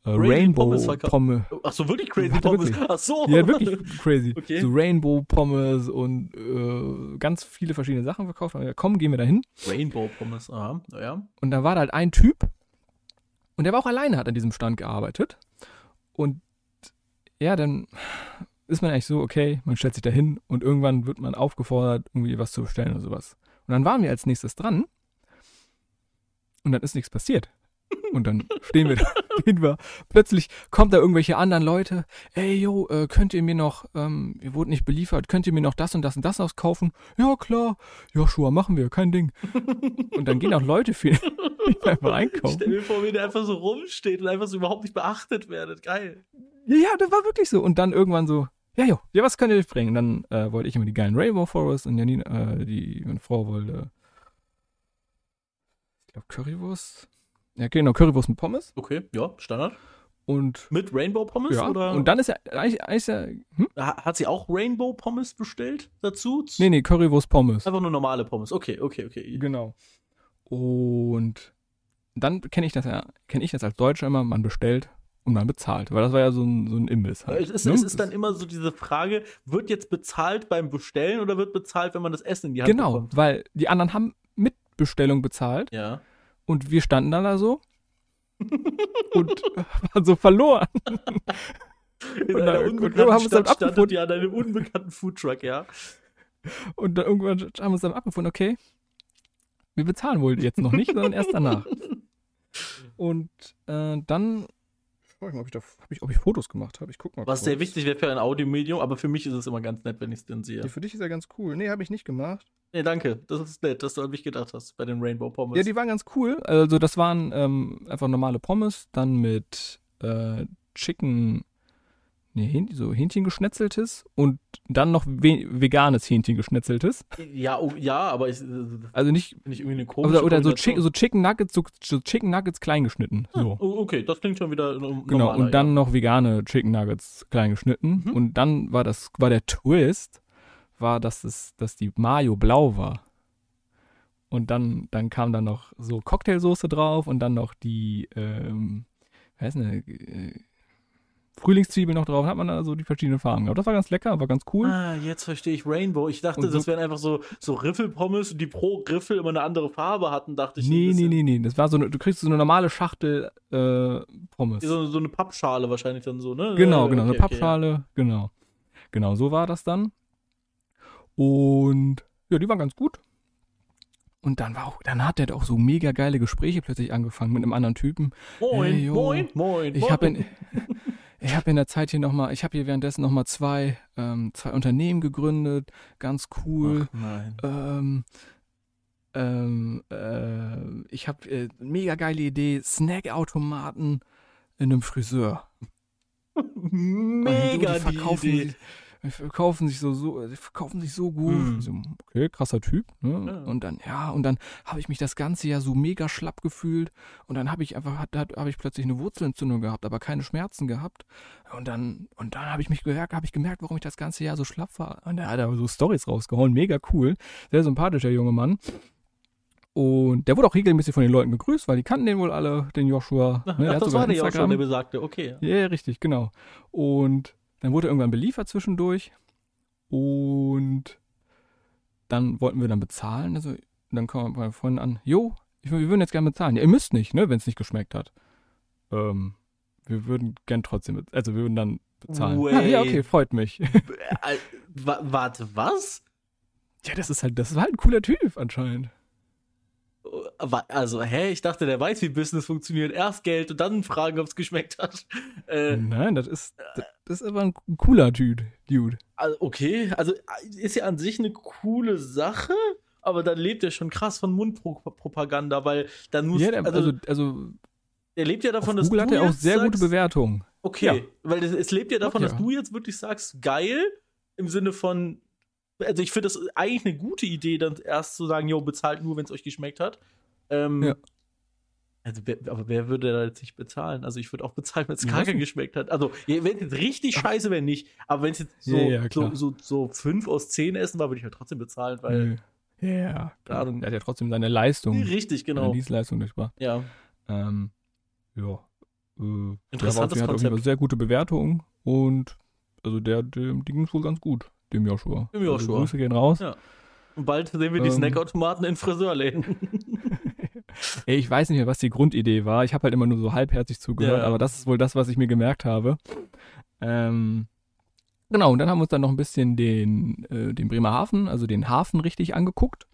äh, Rainbow Pommes Pommes. ach so, wirklich crazy Warte, Pommes. wirklich? Ach so. Ja, wirklich crazy. Okay. So Rainbow Pommes und äh, ganz viele verschiedene Sachen verkauft. Und wir, komm, gehen wir da hin. Rainbow Pommes, aha, ja. Und da war da halt ein Typ und der war auch alleine, hat an diesem Stand gearbeitet. Und ja, dann ist man eigentlich so, okay, man stellt sich da hin und irgendwann wird man aufgefordert, irgendwie was zu bestellen oder sowas. Und dann waren wir als nächstes dran und dann ist nichts passiert. Und dann stehen wir da, stehen wir. Plötzlich kommt da irgendwelche anderen Leute. Ey, yo, äh, könnt ihr mir noch, ähm, ihr wurdet nicht beliefert, könnt ihr mir noch das und das und das auskaufen? Ja, klar. Joshua, machen wir, kein Ding. Und dann gehen auch Leute für die einfach einkaufen. Stell mir vor, wie der einfach so rumsteht und einfach so überhaupt nicht beachtet werdet. Geil. Ja, ja, das war wirklich so. Und dann irgendwann so, ja, jo, ja, was könnt ihr euch bringen? Und dann äh, wollte ich immer die geilen Rainbow Forest und Janine, äh, die, meine Frau wollte, ich glaube, Currywurst. Ja, genau, Currywurst mit Pommes. Okay, ja, Standard. Und Mit Rainbow Pommes ja, oder? und dann ist ja eigentlich, eigentlich ja, hm? Ha- hat sie auch Rainbow Pommes bestellt dazu? Nee, nee, Currywurst Pommes. Einfach nur normale Pommes. Okay, okay, okay. Genau. Und dann kenne ich das ja, kenne ich das als Deutscher immer, man bestellt und man bezahlt. Weil das war ja so ein, so ein Imbiss halt. Es ist, ne? es ist dann immer so diese Frage, wird jetzt bezahlt beim Bestellen oder wird bezahlt, wenn man das Essen in die Hand Genau, bekommt? weil die anderen haben mit Bestellung bezahlt Ja. Und wir standen dann da so und waren so verloren. In Und einer unbekannten haben uns dann Stadt standet abgefunden. ihr an einem unbekannten Foodtruck, ja. Und dann irgendwann haben wir uns dann abgefunden, okay, wir bezahlen wohl jetzt noch nicht, sondern erst danach. Und äh, dann schau ich mal, ob ich, da, ich, ob ich Fotos gemacht habe. Ich guck mal. Was kurz. sehr wichtig wäre für ein Audiomedium, aber für mich ist es immer ganz nett, wenn ich es denn sehe. Die für dich ist ja ganz cool. Nee, habe ich nicht gemacht. Nee, danke. Das ist nett, dass du an mich gedacht hast bei den Rainbow Pommes. Ja, die waren ganz cool. Also das waren ähm, einfach normale Pommes, dann mit äh, Chicken, nee, so Hähnchen geschnetzeltes und dann noch we veganes Hähnchen geschnetzeltes. ja, oh, ja, aber ich, äh, Also nicht, ich irgendwie eine komische oder, oder so, Kombination. Chi so Chicken Nuggets, so, so Chicken Nuggets klein geschnitten. So. Oh, okay, das klingt schon wieder Genau, und dann ja. noch vegane Chicken Nuggets klein geschnitten. Mhm. Und dann war das, war der Twist, war, dass es, dass die Mayo blau war. Und dann, dann kam da noch so Cocktailsoße drauf und dann noch die, ähm, wie heißt denn, äh, Frühlingszwiebel noch drauf. Hat man da so die verschiedenen Farben gehabt. Das war ganz lecker, war ganz cool. Ah, jetzt verstehe ich Rainbow. Ich dachte, so- das wären einfach so, so Riffelpommes, die pro Riffel immer eine andere Farbe hatten, dachte ich. nee, nee, nee, nee. Das war so eine, du kriegst so eine normale Schachtel äh, Pommes. So, so eine Pappschale wahrscheinlich dann so, ne? Genau, Äh, genau, eine okay, okay, Pappschale, genau. Genau, so war das dann. Und ja, die waren ganz gut. Und dann war auch, dann hat er auch so mega geile Gespräche plötzlich angefangen mit einem anderen Typen. Moin, Hey, yo. moin, moin. Ich habe in, ich habe in der Zeit hier nochmal, ich habe hier währenddessen nochmal zwei, ähm, zwei Unternehmen gegründet, ganz cool. Ach, nein. Ähm, ähm, äh, ich habe äh, mega geile Idee, Snackautomaten in einem Friseur. Mega die verkaufen, die Idee. Verkaufen sich so, so, verkaufen sich so gut. Mhm. So, okay, krasser Typ. Ne? Ja. Und dann, ja, und dann habe ich mich das ganze Jahr so mega schlapp gefühlt. Und dann habe ich einfach, habe ich plötzlich eine Wurzelentzündung gehabt, aber keine Schmerzen gehabt. Und dann, und dann habe ich mich gemerkt, habe ich gemerkt, warum ich das ganze Jahr so schlapp war. Und er hat aber so Stories rausgehauen, mega cool. Sehr sympathischer junge Mann. Und der wurde auch regelmäßig von den Leuten gegrüßt, weil die kannten den wohl alle, den Joshua. Ach, Ne, hat das war der Instagram. der besagte. Okay. Ja, ja, richtig, genau. Und dann wurde irgendwann beliefert zwischendurch. Und dann wollten wir dann bezahlen. Also, dann kam meine Freundin an, jo, ich, wir würden jetzt gerne bezahlen. Ja, ihr müsst nicht, ne, wenn es nicht geschmeckt hat. Ähm, wir würden gern trotzdem, also wir würden dann bezahlen. Ah, ja, okay, freut mich. Äh, wa warte, was? ja, das ist halt, das ist halt ein cooler Typ anscheinend. Also, hä? Ich dachte, der weiß, wie Business funktioniert. Erst Geld und dann fragen, ob es geschmeckt hat. Äh, Nein, das ist, das, das ist aber ein cooler Typ, Dude. also, okay, also ist ja an sich eine coole Sache, aber dann lebt er schon krass von Mundpropaganda, weil dann muss, Ja, der, also, also, also er lebt ja davon, dass Google du hat er auch sehr sagst, gute Bewertungen. Okay, Ja. weil es, es lebt ja davon, Ja. dass du jetzt wirklich sagst, geil, im Sinne von, also ich finde das eigentlich eine gute Idee, dann erst zu sagen, jo, bezahlt nur, wenn es euch geschmeckt hat. Ähm, Ja. Also, wer, aber wer würde da jetzt nicht bezahlen? Also, ich würde auch bezahlen, wenn es kacke geschmeckt hat. Also, wenn es jetzt richtig scheiße wäre, nicht. Aber wenn es jetzt so, Ja, ja, so, so, so fünf aus zehn essen war, würde ich halt trotzdem bezahlen, weil. Ja, klar. Er hat ja trotzdem seine Leistung, Richtig, seine genau. Dienstleistung durchgebracht. Ja. Ähm, ja. Äh, Interessantes der hat Konzept. sehr gute Bewertungen und also der, dem, dem ging es wohl ganz gut, dem Joshua. Dem Joshua. Also Grüße gehen raus. Ja. Und bald sehen wir die Ähm. Snackautomaten in Friseurläden. Ey, ich weiß nicht mehr, was die Grundidee war. Ich habe halt immer nur so halbherzig zugehört, Ja. aber das ist wohl das, was ich mir gemerkt habe. Ähm, genau, und dann haben wir uns dann noch ein bisschen den, äh, den Bremerhaven, also den Hafen richtig angeguckt.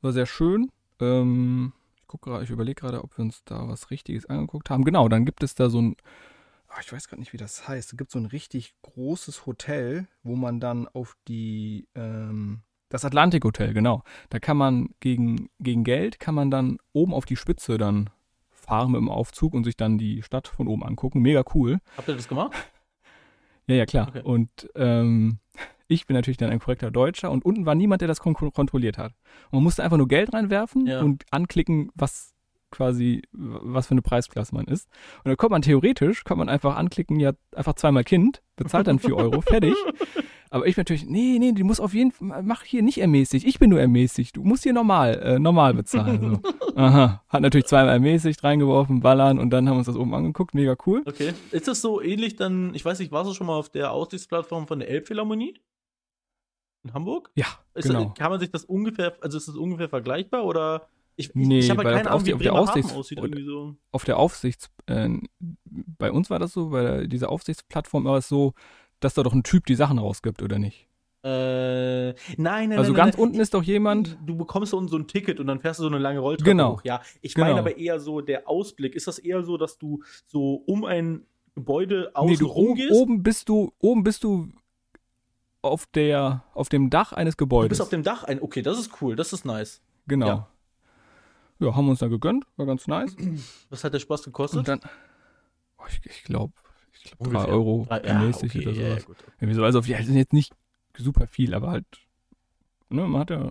War sehr schön. Ähm, ich guck ich überlege gerade, ob wir uns da was Richtiges angeguckt haben. Genau, dann gibt es da so ein, ah, ich weiß gerade nicht, wie das heißt. Es gibt so ein richtig großes Hotel, wo man dann auf die, ähm, das Atlantik Hotel, genau. Da kann man gegen, gegen Geld, kann man dann oben auf die Spitze dann fahren mit dem Aufzug und sich dann die Stadt von oben angucken. Mega cool. Habt ihr das gemacht? Ja, ja, klar. Okay. Und ähm, ich bin natürlich dann ein korrekter Deutscher und unten war niemand, der das kon kontrolliert hat. Und man musste einfach nur Geld reinwerfen Ja. und anklicken, was quasi, was für eine Preisklasse man ist. Und dann kommt man theoretisch, kann man einfach anklicken, ja, einfach zweimal Kind, bezahlt dann 4 Euro, fertig. Aber ich bin natürlich, nee, nee, die muss auf jeden Fall, mach hier nicht ermäßigt, ich bin nur ermäßigt, du musst hier normal, äh, normal bezahlen. So. Aha, hat natürlich zweimal ermäßigt, reingeworfen, ballern und dann haben wir uns das oben angeguckt, mega cool. Okay. Ist das so ähnlich dann, ich weiß nicht, warst du schon mal auf der Aussichtsplattform von der Elbphilharmonie? In Hamburg? Ja, Ist genau. das, kann man sich das ungefähr, also ist das ungefähr vergleichbar oder? Ich, ich, Nee, ich habe weil keine auf Ahnung, wie auf der aussieht. Irgendwie so. auf der Aufsichts, äh, bei uns war das so, bei dieser Aufsichtsplattform war es so, dass da doch ein Typ die Sachen rausgibt, oder nicht? Äh, nein, nein, Also nein, ganz nein, unten ist doch jemand, Du bekommst so ein, so ein Ticket und dann fährst du so eine lange Rolltreppe Genau. hoch. Ja, ich Genau. meine aber eher so der Ausblick. Ist das eher so, dass du so um ein Gebäude außen nee, du rum oben, bist du, oben bist du auf der, auf dem Dach eines du Gebäudes. bist auf dem Dach ein. Okay, das ist cool, das ist nice. genau. Ja. Ja. haben wir uns da gegönnt, war ganz nice. Was hat der Spaß gekostet? Und dann, oh, ich, ich glaube, ich glaub, drei. Euro Drei- ermäßigt okay, oder ja, sowas. ja, gut. Irgendwie so, also auf die sind jetzt nicht super viel, aber halt, ne, man hat ja.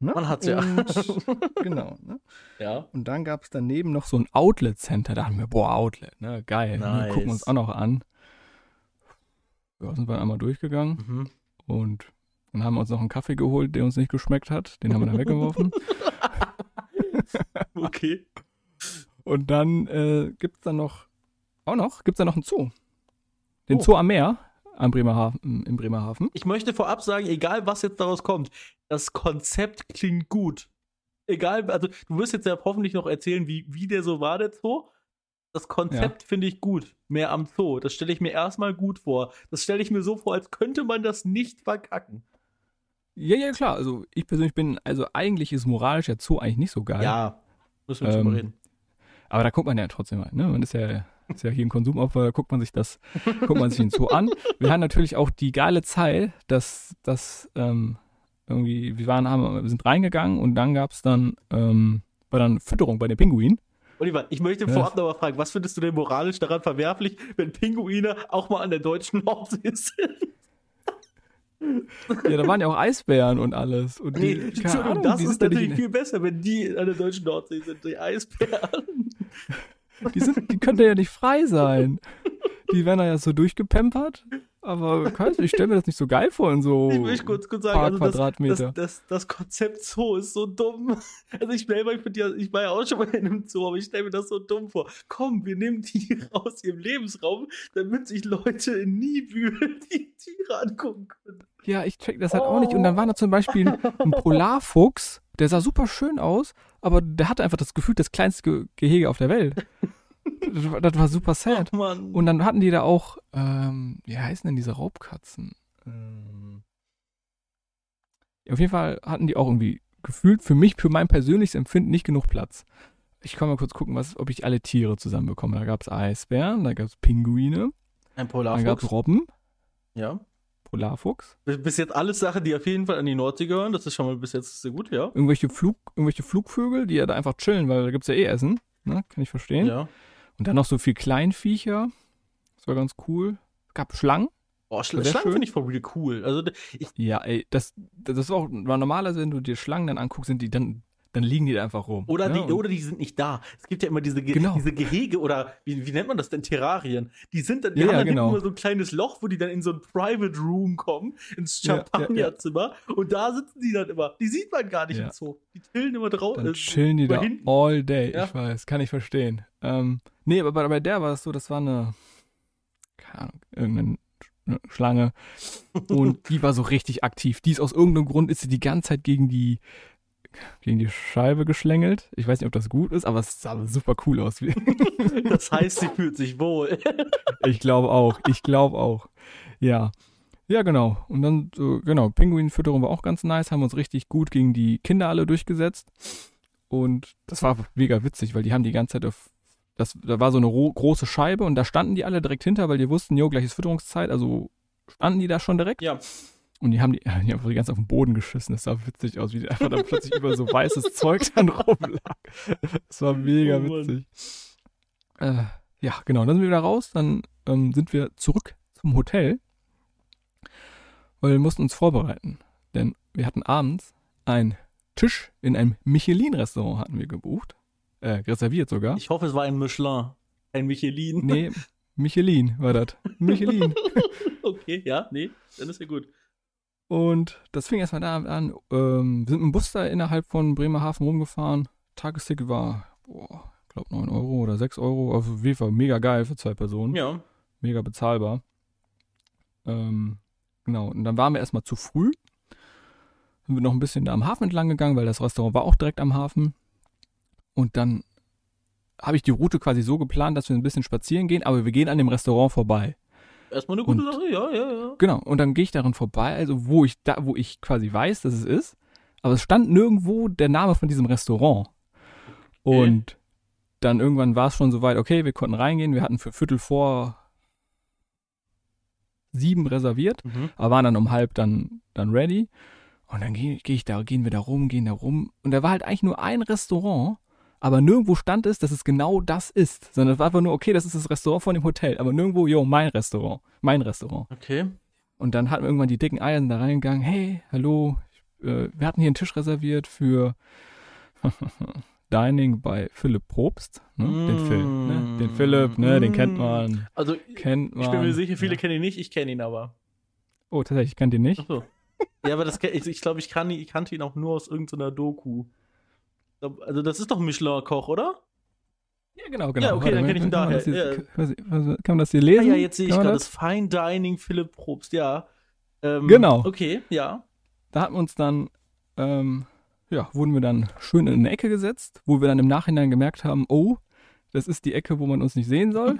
Ne? Man hat's ja. Und, genau, ne? ja. Und dann gab es daneben noch so ein Outlet-Center. Da dachten wir, boah, Outlet, ne, geil. Ne, Nice. gucken wir uns auch noch an. Ja, sind wir einmal durchgegangen Mhm. und dann haben wir uns noch einen Kaffee geholt, der uns nicht geschmeckt hat. Den haben wir dann weggeworfen. Okay. Und dann äh, gibt es dann noch, auch noch, gibt es dann noch einen Zoo. Den Oh. Zoo am Meer am Bremerhaven, im Bremerhaven. Ich möchte vorab sagen, egal was jetzt daraus kommt, das Konzept klingt gut. Egal, also du wirst jetzt ja hoffentlich noch erzählen, wie, wie der so war, der Zoo. Das Konzept finde ich gut. Mehr am Zoo. Das stelle ich mir erstmal gut vor. Das stelle ich mir so vor, als könnte man das nicht verkacken. Ja, ja, klar. Also ich persönlich bin, also eigentlich ist moralisch ja Zoo eigentlich nicht so geil. Ja, müssen wir Ähm, drüber reden. Aber da guckt man ja trotzdem mal, ne? Man ist ja, ist ja hier ein Konsumopfer, da guckt man sich das, guckt man sich den Zoo an. Wir hatten natürlich auch die geile Zeit, dass, dass ähm, irgendwie, wir waren, haben, wir sind reingegangen und dann gab es dann, ähm, war dann Fütterung bei den Pinguinen. Oliver, ich möchte Ja. vorab noch mal fragen, was findest du denn moralisch daran verwerflich, wenn Pinguine auch mal an der deutschen Nordsee sind? Ja, da waren ja auch Eisbären und alles. Und Nee, die, keine Entschuldigung, Ahnung, das die ist natürlich viel besser, wenn die an der deutschen Nordsee sind, die Eisbären. Die, sind, die könnte ja nicht frei sein. Die werden ja so durchgepempert. Aber weiß, ich stelle mir das nicht so geil vor in so Ich möchte kurz, kurz sagen, paar also das, Quadratmeter. das, das, das Konzept Zoo ist so dumm. Also ich stelle mir, ich, bin ja, ich war ja auch schon mal in einem Zoo, aber ich stelle mir das so dumm vor. Komm, wir nehmen Tiere aus ihrem Lebensraum, damit sich Leute in Niebühl die Tiere angucken können. Ja, ich check das halt auch nicht. Und dann war da zum Beispiel ein Polarfuchs, der sah super schön aus, aber der hatte einfach das Gefühl, das kleinste Ge Gehege auf der Welt. Das war, super sad. Oh. Und dann hatten die da auch, ähm, wie heißen denn diese Raubkatzen? Ähm, auf jeden Fall hatten die auch irgendwie gefühlt für mich, für mein persönliches Empfinden nicht genug Platz. Ich kann mal kurz gucken, was, ob ich alle Tiere zusammenbekomme. Da gab es Eisbären, da gab es Pinguine, Ein dann gab Polarfuchs. es Robben, Ja. Polarfuchs, Bis jetzt alles Sachen, die auf jeden Fall an die Nordsee gehören. Das ist schon mal bis jetzt sehr gut, ja. irgendwelche, Flug, irgendwelche Flugvögel, die ja da einfach chillen, weil da gibt es ja eh Essen. Ne? Kann ich verstehen. Ja. Und dann noch so viel Kleinviecher. Das war ganz cool. Es gab Schlangen. Oh, Schlangen finde ich for real cool. Also ich, Ja, ey, das, das war auch war normalerweise, wenn du dir Schlangen dann anguckst, sind die dann, dann liegen die da einfach rum. Oder, ne? die, oder die sind nicht da. Es gibt ja immer diese, Ge Genau. diese Gehege oder wie, wie nennt man das denn? Terrarien. Die sind dann, die Ja, haben ja, dann genau. nur so ein kleines Loch, wo die dann in so ein Private Room kommen, ins Ja, ja, ja. Champagnerzimmer. Und da sitzen die dann immer. Die sieht man gar nicht Ja. im Zoo. Die chillen immer draußen. Dann chillen die da hinten. all day. Ja. Ich weiß, kann ich verstehen. Ähm, nee, aber bei, bei der war es so, das war eine, keine Ahnung, irgendeine Schlange. Und die war so richtig aktiv. Die ist aus irgendeinem Grund, ist sie die ganze Zeit gegen die, gegen die Scheibe geschlängelt. Ich weiß nicht, ob das gut ist, aber es sah super cool aus. Das heißt, sie fühlt sich wohl. Ich glaube auch. Ich glaube auch. Ja. Ja, genau. Und dann, genau, Pinguinfütterung war auch ganz nice, haben uns richtig gut gegen die Kinder alle durchgesetzt. Und das war mega witzig, weil die haben die ganze Zeit auf, das, da war so eine ro- große Scheibe und da standen die alle direkt hinter, weil die wussten, jo, gleich ist Fütterungszeit, also standen die da schon direkt. Ja. Und die haben die, die haben einfach die ganze auf den Boden geschissen. Das sah witzig aus, wie die einfach dann plötzlich über so weißes Zeug dann rumlag. Das war mega Oh witzig. Äh, ja, genau. Dann sind wir wieder raus. Dann ähm, sind wir zurück zum Hotel, weil wir mussten uns vorbereiten. Denn wir hatten abends einen Tisch in einem Michelin-Restaurant hatten wir gebucht. Äh, reserviert sogar. Ich hoffe, es war ein Michelin. Ein Michelin. nee, Michelin war das. Michelin. okay, ja, nee, dann ist ja gut. Und das fing erstmal da an. Ähm, wir sind mit dem Bus da innerhalb von Bremerhaven rumgefahren. Tagesticket war, boah, ich glaube 9 Euro oder 6 Euro. Auf jeden Fall mega geil für zwei Personen. Ja. Mega bezahlbar. Ähm, genau. Und dann waren wir erstmal zu früh. Sind wir noch ein bisschen da am Hafen entlang gegangen, weil das Restaurant war auch direkt am Hafen. Und dann habe ich die Route quasi so geplant, dass wir ein bisschen spazieren gehen, aber wir gehen an dem Restaurant vorbei. Erstmal eine gute Und- Sache, ja, ja, ja. Genau, und dann gehe ich darin vorbei, also wo ich da, wo ich quasi weiß, dass es ist, aber es stand nirgendwo der Name von diesem Restaurant. Und dann irgendwann war es schon soweit, okay, wir konnten reingehen, wir hatten für Viertel vor sieben reserviert, Mhm. aber waren dann um halb dann, dann ready. Und dann gehe geh ich da, gehen wir da rum, gehen da rum. Und da war halt eigentlich nur ein Restaurant, aber nirgendwo stand es, dass es genau das ist. Sondern es war einfach nur, okay, das ist das Restaurant von dem Hotel, aber nirgendwo, yo, mein Restaurant, mein Restaurant. Okay. Und dann hatten wir irgendwann die dicken Eier sind da reingegangen. Hey, hallo, ich, äh, wir hatten hier einen Tisch reserviert für Dining bei Philipp Probst. Ne? Den Phil, ne? Den Philipp, ne? Den kennt man. Also, Kennt man. ich bin mir sicher, viele ja. kennen ihn nicht, ich kenne ihn aber. Oh, tatsächlich, ich kannte ihn nicht. Achso. ja, aber das, ich, ich glaube, ich, kann ich kannte ihn auch nur aus irgendeiner Doku. Also, das ist doch ein Michelin-Koch, oder? Ja, genau, genau. Ja, okay, dann kenn ich ihn kann man daher, das hier- ja. Kann, man das hier lesen? ja, jetzt sehe ich man gerade das? das Fine Dining Philipp Probst, ja. Ähm, Genau. Okay, ja. Da hatten wir uns dann, ähm, ja, wurden wir dann schön in eine Ecke gesetzt, wo wir dann im Nachhinein gemerkt haben, oh, das ist die Ecke, wo man uns nicht sehen soll.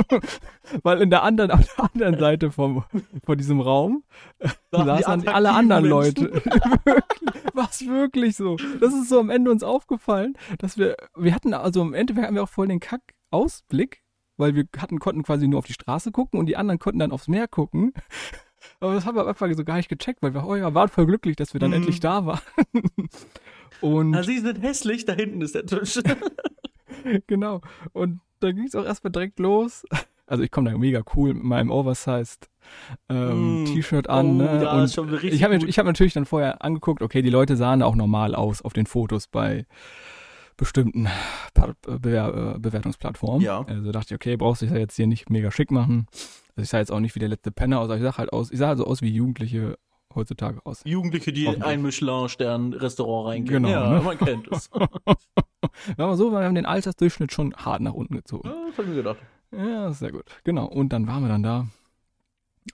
Weil in der anderen, auf der anderen Seite vom, von diesem Raum Sagen die saßen alle anderen Menschen. Leute. Was wirklich so. Das ist so am Ende uns aufgefallen, dass wir, wir hatten also im Endeffekt haben wir auch voll den Kack-Ausblick, weil wir hatten, konnten quasi nur auf die Straße gucken und die anderen konnten dann aufs Meer gucken. Aber das haben wir am Anfang so gar nicht gecheckt, weil wir oh ja, waren voll glücklich, dass wir dann Mhm. endlich da waren. Und Na, sie sind hässlich, da hinten ist der Tisch. genau. Und dann ging es auch erstmal direkt los. Also ich komme da mega cool mit meinem Oversized ähm, Mm. T-Shirt an. Oh, ne? ja, schon richtig ich habe hab natürlich dann vorher angeguckt, okay, die Leute sahen auch normal aus auf den Fotos bei bestimmten Bewer äh, Bewertungsplattformen. Ja. Also dachte ich, okay, brauchst dich ja jetzt hier nicht mega schick machen. Also ich sah jetzt auch nicht wie der letzte Penner aus, aber ich sah halt aus, ich sah also aus wie Jugendliche heutzutage aus. Jugendliche, die in ein Michelin-Stern-Restaurant reingehen. Genau, ja, ne? man kennt es. Sagen wir so, wir haben den Altersdurchschnitt schon hart nach unten gezogen. ja, das hab ich mir gedacht. Ja, sehr gut. Genau. Und dann waren wir dann da.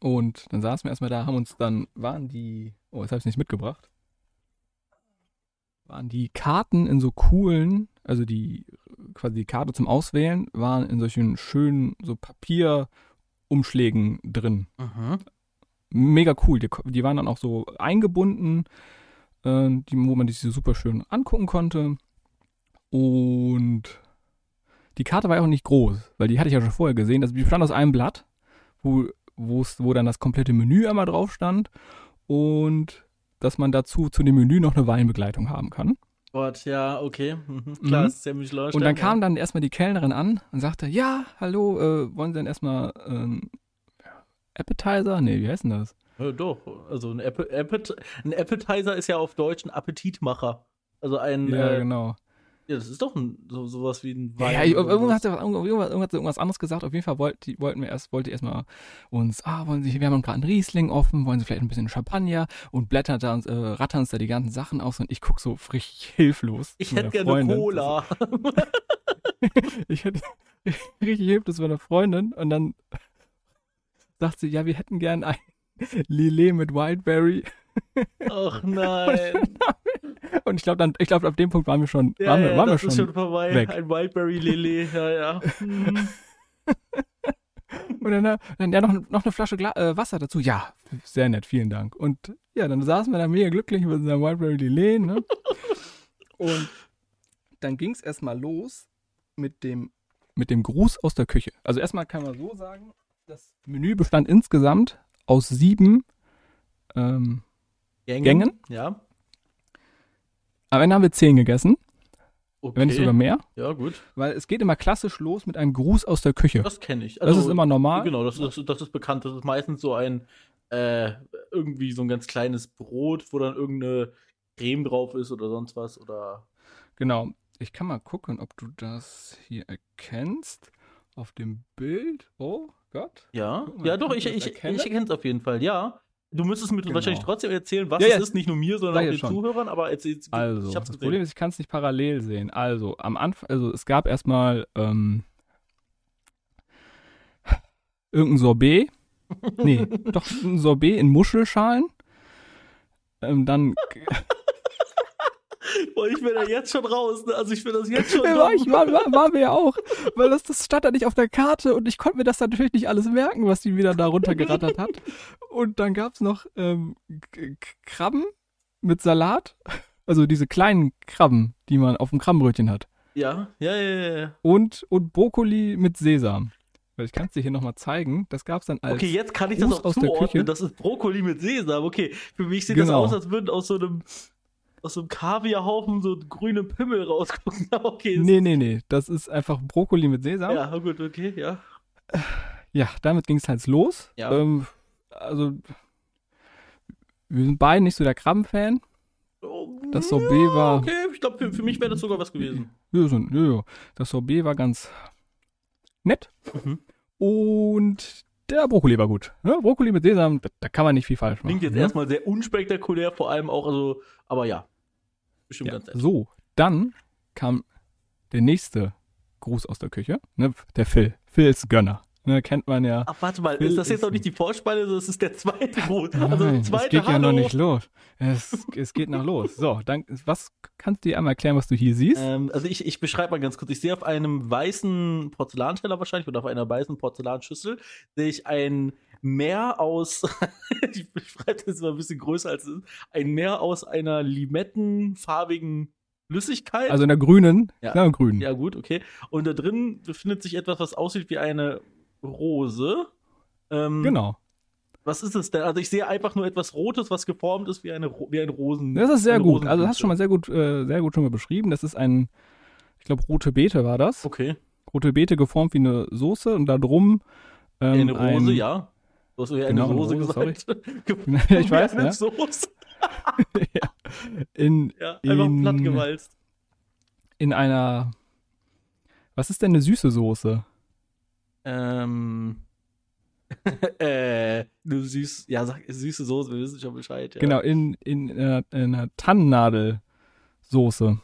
Und dann saßen wir erstmal da, haben uns dann, waren die, oh, jetzt habe ich nicht mitgebracht, waren die Karten in so coolen, also die, quasi die Karte zum Auswählen, waren in solchen schönen, so Papierumschlägen drin. Mhm. Mega cool. Die, die waren dann auch so eingebunden, äh, die, wo man die so super schön angucken konnte. Und die Karte war ja auch nicht groß, weil die hatte ich ja schon vorher gesehen. Also die bestand aus einem Blatt, wo, wo dann das komplette Menü einmal drauf stand und dass man dazu zu dem Menü noch eine Weinbegleitung haben kann. Gott, ja, okay. Mhm. Klar, Mhm. ist ja Michelin. Und dann kam dann erstmal die Kellnerin an und sagte, ja, hallo, äh, wollen Sie denn erstmal ähm, Appetizer? Nee, wie heißt denn das? Ja, doch. Also ein, Appe- Appet ein Appetizer ist ja auf Deutsch ein Appetitmacher. Also ein. Ja, äh, genau. ja, das ist doch ein, so, sowas wie ein Ja, Wein. ja, oder irgendwas hat, irgendwas, irgendwas, irgendwas anderes gesagt. Auf jeden Fall wollt, die, wollten wir erst, wollte erstmal uns, ah, wollen Sie, wir haben gerade einen Riesling offen, wollen Sie vielleicht ein bisschen Champagner und blättert da äh, rattern uns da die ganzen Sachen aus und ich guck so richtig hilflos. Ich hätte gerne Freundin. Cola. Ich hätte richtig hilflos meiner Freundin und dann sagt sie, ja, wir hätten gern ein Lillet mit Wildberry. Ach nein. Und ich glaube, dann, ich glaube, ab dem Punkt waren wir schon, Ja, waren wir, ja, waren wir schon. ist schon vorbei. weg. Ein Wildberry Lillet, ja, ja. Mhm. Und dann, dann ja, noch, noch eine Flasche Gla äh, Wasser dazu. Ja, sehr nett, vielen Dank. Und ja, dann saßen wir da mega glücklich mit unserem Wildberry Lillet, ne? Und dann ging es erstmal los mit dem, mit dem Gruß aus der Küche. Also erstmal kann man so sagen, das Menü bestand insgesamt aus sieben ähm, Gängen? Ja. Am Ende haben wir zehn gegessen, Okay. wenn nicht sogar mehr. ja, gut. Weil es geht immer klassisch los mit einem Gruß aus der Küche. Das kenne ich. das ist immer normal. Genau, das, das, das ist bekannt. Das ist meistens so ein, äh, irgendwie so ein ganz kleines Brot, wo dann irgendeine Creme drauf ist oder sonst was. Oder. Genau. Ich kann mal gucken, ob du das hier erkennst. Auf dem Bild. Oh Gott. Ja, mal, ja, doch, ich, ich, ich erkenne es auf jeden Fall, ja. Du müsstest mir Genau. wahrscheinlich trotzdem erzählen, was Ja, ja, es ist, nicht nur mir, sondern sag auch den schon. Zuhörern, aber erzähl, Also, ich hab's das gesehen. Problem ist, ich kann es nicht parallel sehen. Also, am Anfang, also es gab erstmal ähm, irgendein Sorbet. Nee, doch ein Sorbet in Muschelschalen. Ähm, dann Boah, ich bin da jetzt schon raus, ne? Also ich bin das jetzt schon war, ich, dumm. war, war, waren wir ja auch, weil das, das stand da nicht auf der Karte und ich konnte mir das natürlich nicht alles merken, was die wieder da runtergerattert hat. Und dann gab es noch ähm, Krabben mit Salat, also diese kleinen Krabben, die man auf dem Krabbenbrötchen hat. Ja, ja, ja, ja, ja. Und, und Brokkoli mit Sesam. Weil ich kann es dir hier nochmal zeigen. Das gab es dann als. Okay, jetzt kann ich das Gruß auch aus der zuordnen. Küche. Das ist Brokkoli mit Sesam. Okay, für mich sieht Genau. das aus, als würden aus so einem aus so einem Kaviarhaufen so grüne Pimmel rausgucken. Okay. Nee, nee, nee. Das ist einfach Brokkoli mit Sesam. Ja, Ja, gut, okay, ja. damit ging es halt los. Ja. Ähm, also, wir sind beide nicht so der Krabbenfan. Oh, Das Sorbet war- Okay, ich glaube, für, für mich wäre das sogar was gewesen. Ja, so, ja, ja. Das Sorbet war ganz nett. Mhm. Und der Brokkoli war gut. Ja, Brokkoli mit Sesam, da, da kann man nicht viel falsch machen. Klingt jetzt ne? erstmal sehr unspektakulär, vor allem auch, also, aber ja. Bestimmt Ja, ganz nett. so, dann kam der nächste Gruß aus der Küche. Ne? Der Phil. Phil ist Gönner. Ne, kennt man ja. Ach, warte mal, Phil ist das jetzt noch nicht die Vorspeise, das ist der zweite Gruß. Also Nein, der es zweite geht ja Hallo. noch nicht los. Es, es geht noch los. So, dann, was kannst du dir einmal erklären, was du hier siehst? Ähm, also ich, ich beschreibe mal ganz kurz. Ich sehe auf einem weißen Porzellanteller wahrscheinlich oder auf einer weißen Porzellanschüssel sehe ich ein Meer aus, ich beschreibe das mal ein bisschen größer als es ist, ein Meer aus einer limettenfarbigen Flüssigkeit. Also in der grünen, Ja. ja, grün. ja gut, okay. Und da drin befindet sich etwas, was aussieht wie eine Rose. Ähm, Genau. Was ist es denn? Also ich sehe einfach nur etwas Rotes, was geformt ist wie, eine, wie ein Rosen. Das ist sehr gut. Also Rosenblüte. hast du schon mal sehr gut, äh, sehr gut schon mal beschrieben. Das ist ein, ich glaube, rote Beete war das. Okay. Rote Beete geformt wie eine Soße und da drum ähm, eine Rose, ein, ja. Du hast ja eine Genau, eine Soße gesagt. ich weiß, eine ja. Soße. ja, in, Ja, einfach In- platt gewalzt. in einer, was ist denn eine süße Soße? Ähm. äh, du süß, ja, sag süße Soße, wir wissen schon Bescheid. Ja. Genau, in, in, einer, in einer Tannennadelsoße.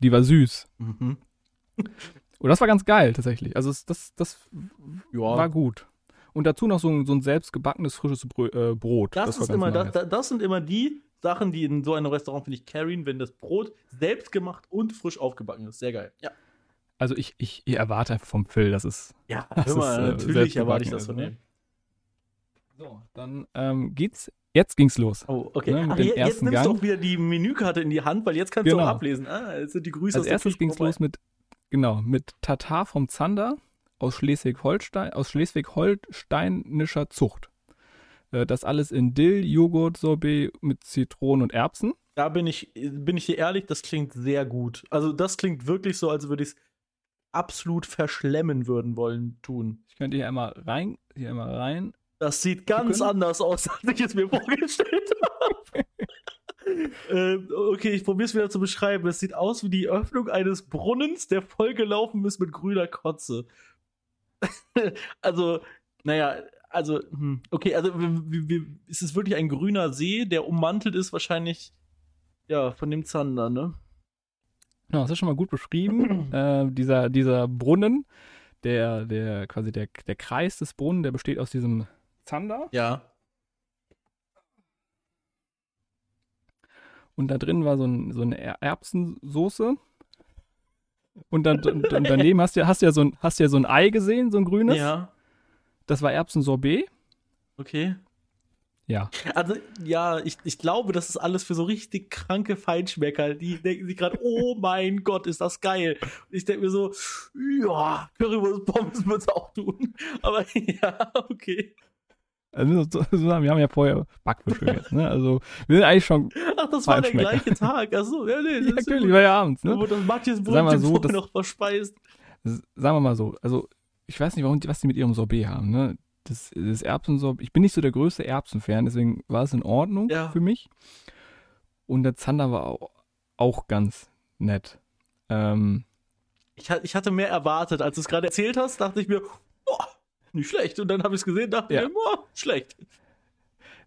Die war süß. Mhm. Und das war ganz geil tatsächlich. Also es, das, das Ja. war gut. Und dazu noch so ein, so ein selbstgebackenes frisches Brö äh, Brot. Das, war ist immer, nice. das, das- das sind immer die Sachen, die in so einem Restaurant, finde ich, carryen, wenn das Brot selbst gemacht und frisch aufgebacken ist. Sehr geil. Ja. Also ich, ich, ich erwarte einfach vom Phil, dass es. Ja, Das immer, ist, äh, natürlich erwarte ich das von dem. So, dann ähm, geht's. Jetzt ging's los. Oh, okay. Ne, mit Ach, jetzt nimmst du Gang. auch wieder die Menükarte in die Hand, weil jetzt kannst du Genau. auch ablesen. Ah, jetzt sind die Grüße Als erstes ging's vorbei. los mit, genau, mit Tatar vom Zander aus Schleswig-Holstein, aus Schleswig-Holsteinischer Zucht. Äh, Das alles in Dill, Joghurt, Sorbet mit Zitronen und Erbsen. Da bin ich, bin ich dir ehrlich, das klingt sehr gut. Also das klingt wirklich so, als würde ich es absolut verschlemmen würden wollen tun. Ich könnte hier einmal rein, hier einmal rein. Das sieht ganz Gucken. anders aus, als ich es mir vorgestellt habe. ähm, okay, ich probiere es wieder zu beschreiben. Es sieht aus wie die Öffnung eines Brunnens, der vollgelaufen ist mit grüner Kotze. also, naja, also, hm, okay, also wie, wie, ist es wirklich ein grüner See, der ummantelt ist wahrscheinlich, ja, von dem Zander, ne? Ja, das ist schon mal gut beschrieben. äh, dieser, dieser Brunnen, der, der quasi der, der Kreis des Brunnen, der besteht aus diesem Zander. Ja. Und da drin war so, ein, so eine Er- Erbsensoße. Und, dann, und, daneben hast du, hast, du ja so ein, hast ja so ein Ei gesehen, so ein grünes. Ja, Das war Erbsensorbet. okay. Ja. Also, ja, ich, ich glaube, das ist alles für so richtig kranke Feinschmecker. Die denken sich gerade, oh mein Gott, ist das geil. Und ich denke mir so, ja, Currywurst Pommes wird es auch tun. Aber ja, okay. Also, so, so, wir haben ja vorher Backfisch gegessen. Ne? Also, wir sind eigentlich schon. Ach, das war der gleiche Tag. Achso, ja, nee, Ja, natürlich, war ja abends. Da Ne? wurde das Matthias Sag mal Brötchen so, vorher noch verspeist. Sagen wir mal so. Also, ich weiß nicht, warum, die- was die mit ihrem Sorbet haben. Ne? Das, das Erbsensorbet. Ich bin nicht so der größte Erbsenfan, deswegen war es in Ordnung Ja. für mich. Und der Zander war auch, auch ganz nett. Ähm, Ich, ha- ich hatte mehr erwartet. Als du es gerade erzählt hast, dachte ich mir, nicht schlecht. Und dann habe ich es gesehen, dachte Ja. mir, oh, schlecht.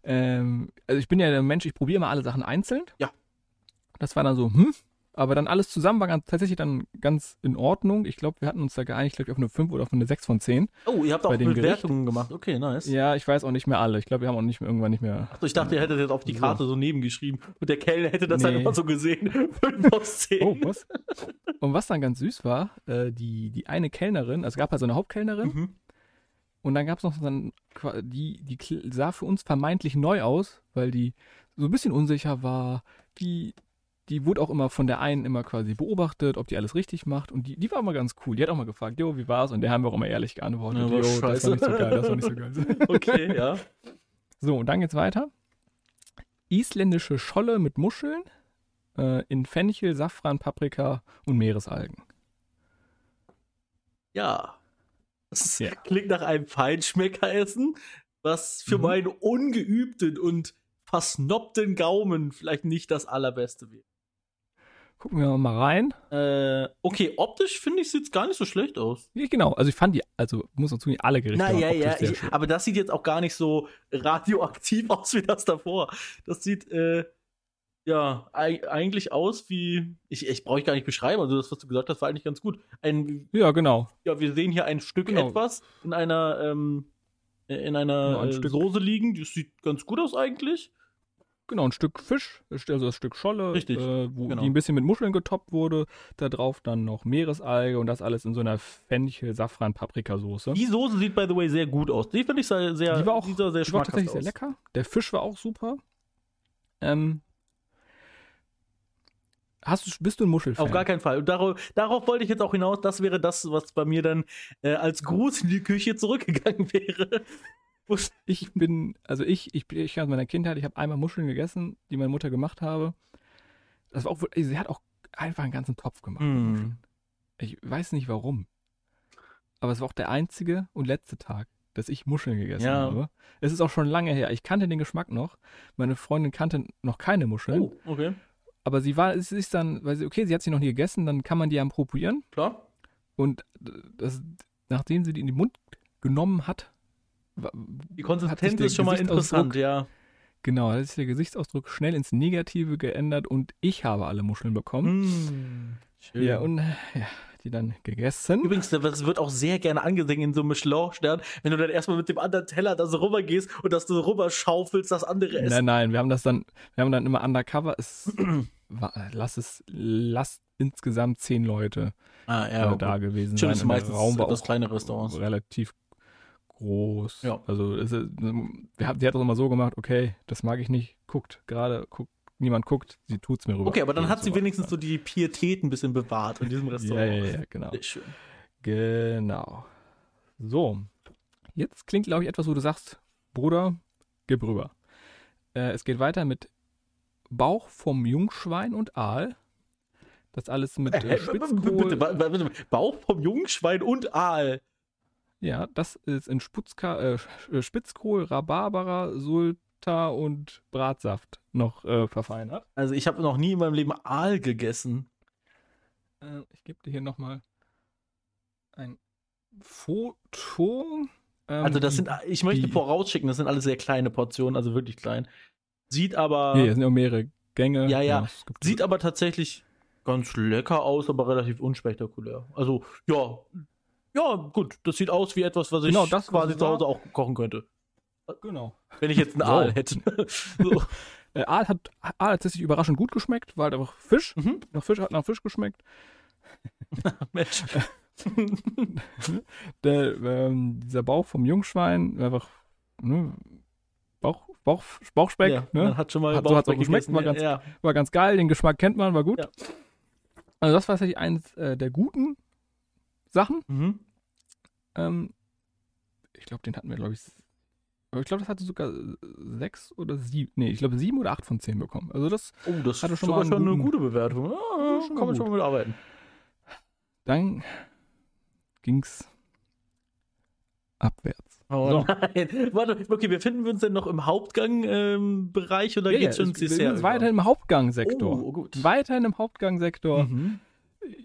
Ähm, also ich bin ja der Mensch, ich probiere immer alle Sachen einzeln. Ja. Das war dann so, hm, aber dann alles zusammen war ganz, tatsächlich dann ganz in Ordnung. Ich glaube, wir hatten uns da geeinigt, glaube ich, auf eine 5 oder auf eine 6 von 10. Oh, ihr habt auch Bewertungen gemacht. Okay, nice. Ja, ich weiß auch nicht mehr alle. Ich glaube, wir haben auch nicht mehr, irgendwann nicht mehr. Achso, ich dachte, ihr hättet jetzt auf die So. Karte so nebengeschrieben und der Kellner hätte das dann Nee. immer so gesehen. 5 aus 10. Oh, was? Und was dann ganz süß war, äh, die, die eine Kellnerin, also es gab halt so eine Hauptkellnerin Mhm. Und dann gab es noch so dann, die, die sah für uns vermeintlich neu aus, weil die so ein bisschen unsicher war. Die, die wurde auch immer von der einen immer quasi beobachtet, ob die alles richtig macht. Und die, die war immer ganz cool. Die hat auch mal gefragt, jo, wie war's? Und der haben wir auch immer ehrlich geantwortet, Ja, jo, das war nicht so geil, das war nicht so geil. Okay, ja. So, und dann geht's weiter. Isländische Scholle mit Muscheln äh, in Fenchel, Safran, Paprika und Meeresalgen. Ja. Das Ja. klingt nach einem Feinschmeckeressen, was für Mhm. meinen ungeübten und versnobten Gaumen vielleicht nicht das allerbeste wäre. Gucken wir mal rein. Äh, okay, optisch finde ich, sieht es gar nicht so schlecht aus. Ja, genau, also ich fand die, also muss dazu nicht alle Gerichte Naja, ja, ich, aber das sieht jetzt auch gar nicht so radioaktiv aus wie das davor. Das sieht, äh, ja ei- eigentlich aus wie. Ich, ich brauche ich gar nicht beschreiben, also das, was du gesagt hast, war eigentlich ganz gut. Ein, Ja, genau. ja, wir sehen hier ein Stück Genau. etwas in einer, ähm, in einer Genau, ein äh, Stück. Soße liegen. Das sieht ganz gut aus eigentlich. Genau, ein Stück Fisch, also das Stück Scholle, Richtig, äh, wo genau. die ein bisschen mit Muscheln getoppt wurde. Da drauf dann noch Meeresalge und das alles in so einer Fenchel-Safran-Paprikasoße. Die Soße sieht, by the way, sehr gut aus. Die finde ich sehr, sehr, Die war auch, die sehr war tatsächlich sehr aus. lecker. Der Fisch war auch super. Ähm, hast du, bist du ein Muschelfan? Auf gar keinen Fall. Und darauf, darauf wollte ich jetzt auch hinaus. Das wäre das, was bei mir dann äh, als Gruß in die Küche zurückgegangen wäre. Ich bin, also ich, ich, ich aus meiner Kindheit, ich habe einmal Muscheln gegessen, die meine Mutter gemacht habe. Das war auch, sie hat auch einfach einen ganzen Topf gemacht. Muscheln. Ich weiß nicht warum. Aber es war auch der einzige und letzte Tag, dass ich Muscheln gegessen Ja. habe. Es ist auch schon lange her. Ich kannte den Geschmack noch. Meine Freundin kannte noch keine Muscheln. Oh, okay. Aber sie war, es ist dann, weil sie, okay, sie hat sie noch nie gegessen, dann kann man die am probieren. Klar. Und das, nachdem sie die in den Mund genommen hat, Die Konsistenz ist schon mal interessant, ja. Genau, da ist der Gesichtsausdruck schnell ins Negative geändert und ich habe alle Muscheln bekommen. Mm, schön. Ja, und ja, die dann gegessen. Übrigens, das wird auch sehr gerne angesehen in so einem Michelin-Stern, wenn du dann erstmal mit dem anderen Teller da so rübergehst und dass du so rüber schaufelst, das andere essen. Nein, nein, wir haben das dann, wir haben dann immer undercover. Es lass es, lass insgesamt zehn Leute Ah, äh, da gewesen Stimmt, sein. ist meistens Raum war auch kleine Restaurants. relativ groß. Ja. Also es ist, wir haben, die hat das immer so gemacht, okay, das mag ich nicht, guckt gerade, guckt, niemand guckt, sie tut's mir rüber. Okay, aber dann hat sie wenigstens so die Pietät ein bisschen bewahrt in diesem Ja, Restaurant. ja, ja, genau. Sehr schön. Genau. So, jetzt klingt, glaube ich, etwas, wo du sagst, Bruder, gib rüber. Äh, es geht weiter mit Bauch vom Jungschwein und Aal. Das alles mit äh, Spitzkohl. bitte, wa- bitte, Bauch vom Jungschwein und Aal. Ja, das ist in Sputzka, äh, Spitzkohl, Rhabarberer, Sulta und Bratsaft noch äh, verfeinert. Also ich habe noch nie in meinem Leben Aal gegessen. Äh, ich gebe dir hier nochmal ein Foto. Ähm, Also das sind, ich möchte die- vorausschicken, das sind alles sehr kleine Portionen, also wirklich klein. Sieht aber, Nee, es sind ja mehrere Gänge. Ja, ja. gibt- sieht aber tatsächlich ganz lecker aus, aber relativ unspektakulär. Also ja, ja gut, das sieht aus wie etwas, was ich Genau, das, was quasi zu. Hause auch kochen könnte, Genau. wenn ich jetzt einen. Aal hätte. so. Äh, Aal hat, Aal hat tatsächlich überraschend gut geschmeckt, war halt einfach Fisch. Mhm. Nach Fisch hat nach Fisch geschmeckt. Mensch. Der, ähm, dieser Bauch vom Jungschwein, einfach ne, Bauch, Bauch, Bauchspeck, ja, ne? hat schon mal Hat- so Bauchspeck geschmeckt, war ganz- ja. war ganz geil, den Geschmack kennt man, war gut. Ja. Also das war tatsächlich eines äh, der guten Sachen. Mhm. Ähm, ich glaube, den hatten wir, glaube ich, ich glaube, das hatte sogar äh, sechs oder sieben, nee, ich glaube sieben oder acht von zehn bekommen. Also das, Oh, das Hatte schon mal schon eine gute Bewertung. Ja, schon kann mal man schon mal mitarbeiten. dann ging's abwärts. Oh So. nein. Warte, okay, befinden wir uns denn noch im Hauptgang-Bereich oder Ja, geht's ja, schon ins wir Dessert? sind weiterhin im Hauptgangsektor. Oh, gut. Weiterhin im Hauptgangsektor. Mhm.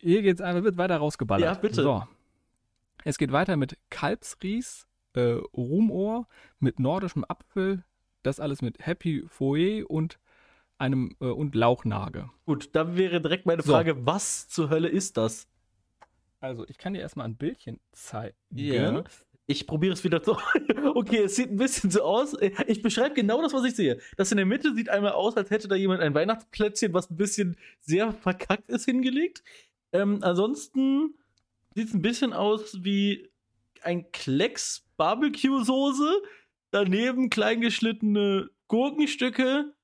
Hier geht's einfach, wird weiter rausgeballert. Ja, bitte. So. Es geht weiter mit Kalbsries, äh, Rumohr, mit nordischem Apfel, das alles mit Happy Foyer und einem äh, und Lauchnage. Gut, dann wäre direkt meine So. Frage, was zur Hölle ist das? Also, ich kann dir erstmal ein Bildchen zeigen. Ich probiere es wieder zu. Okay, es sieht ein bisschen so aus. Ich beschreibe genau das, was ich sehe. Das in der Mitte sieht einmal aus, als hätte da jemand ein Weihnachtsplätzchen, was ein bisschen sehr verkackt ist, hingelegt. Ähm, ansonsten sieht es ein bisschen aus wie ein Klecks Barbecue-Soße. Daneben kleingeschnittene Gurkenstücke.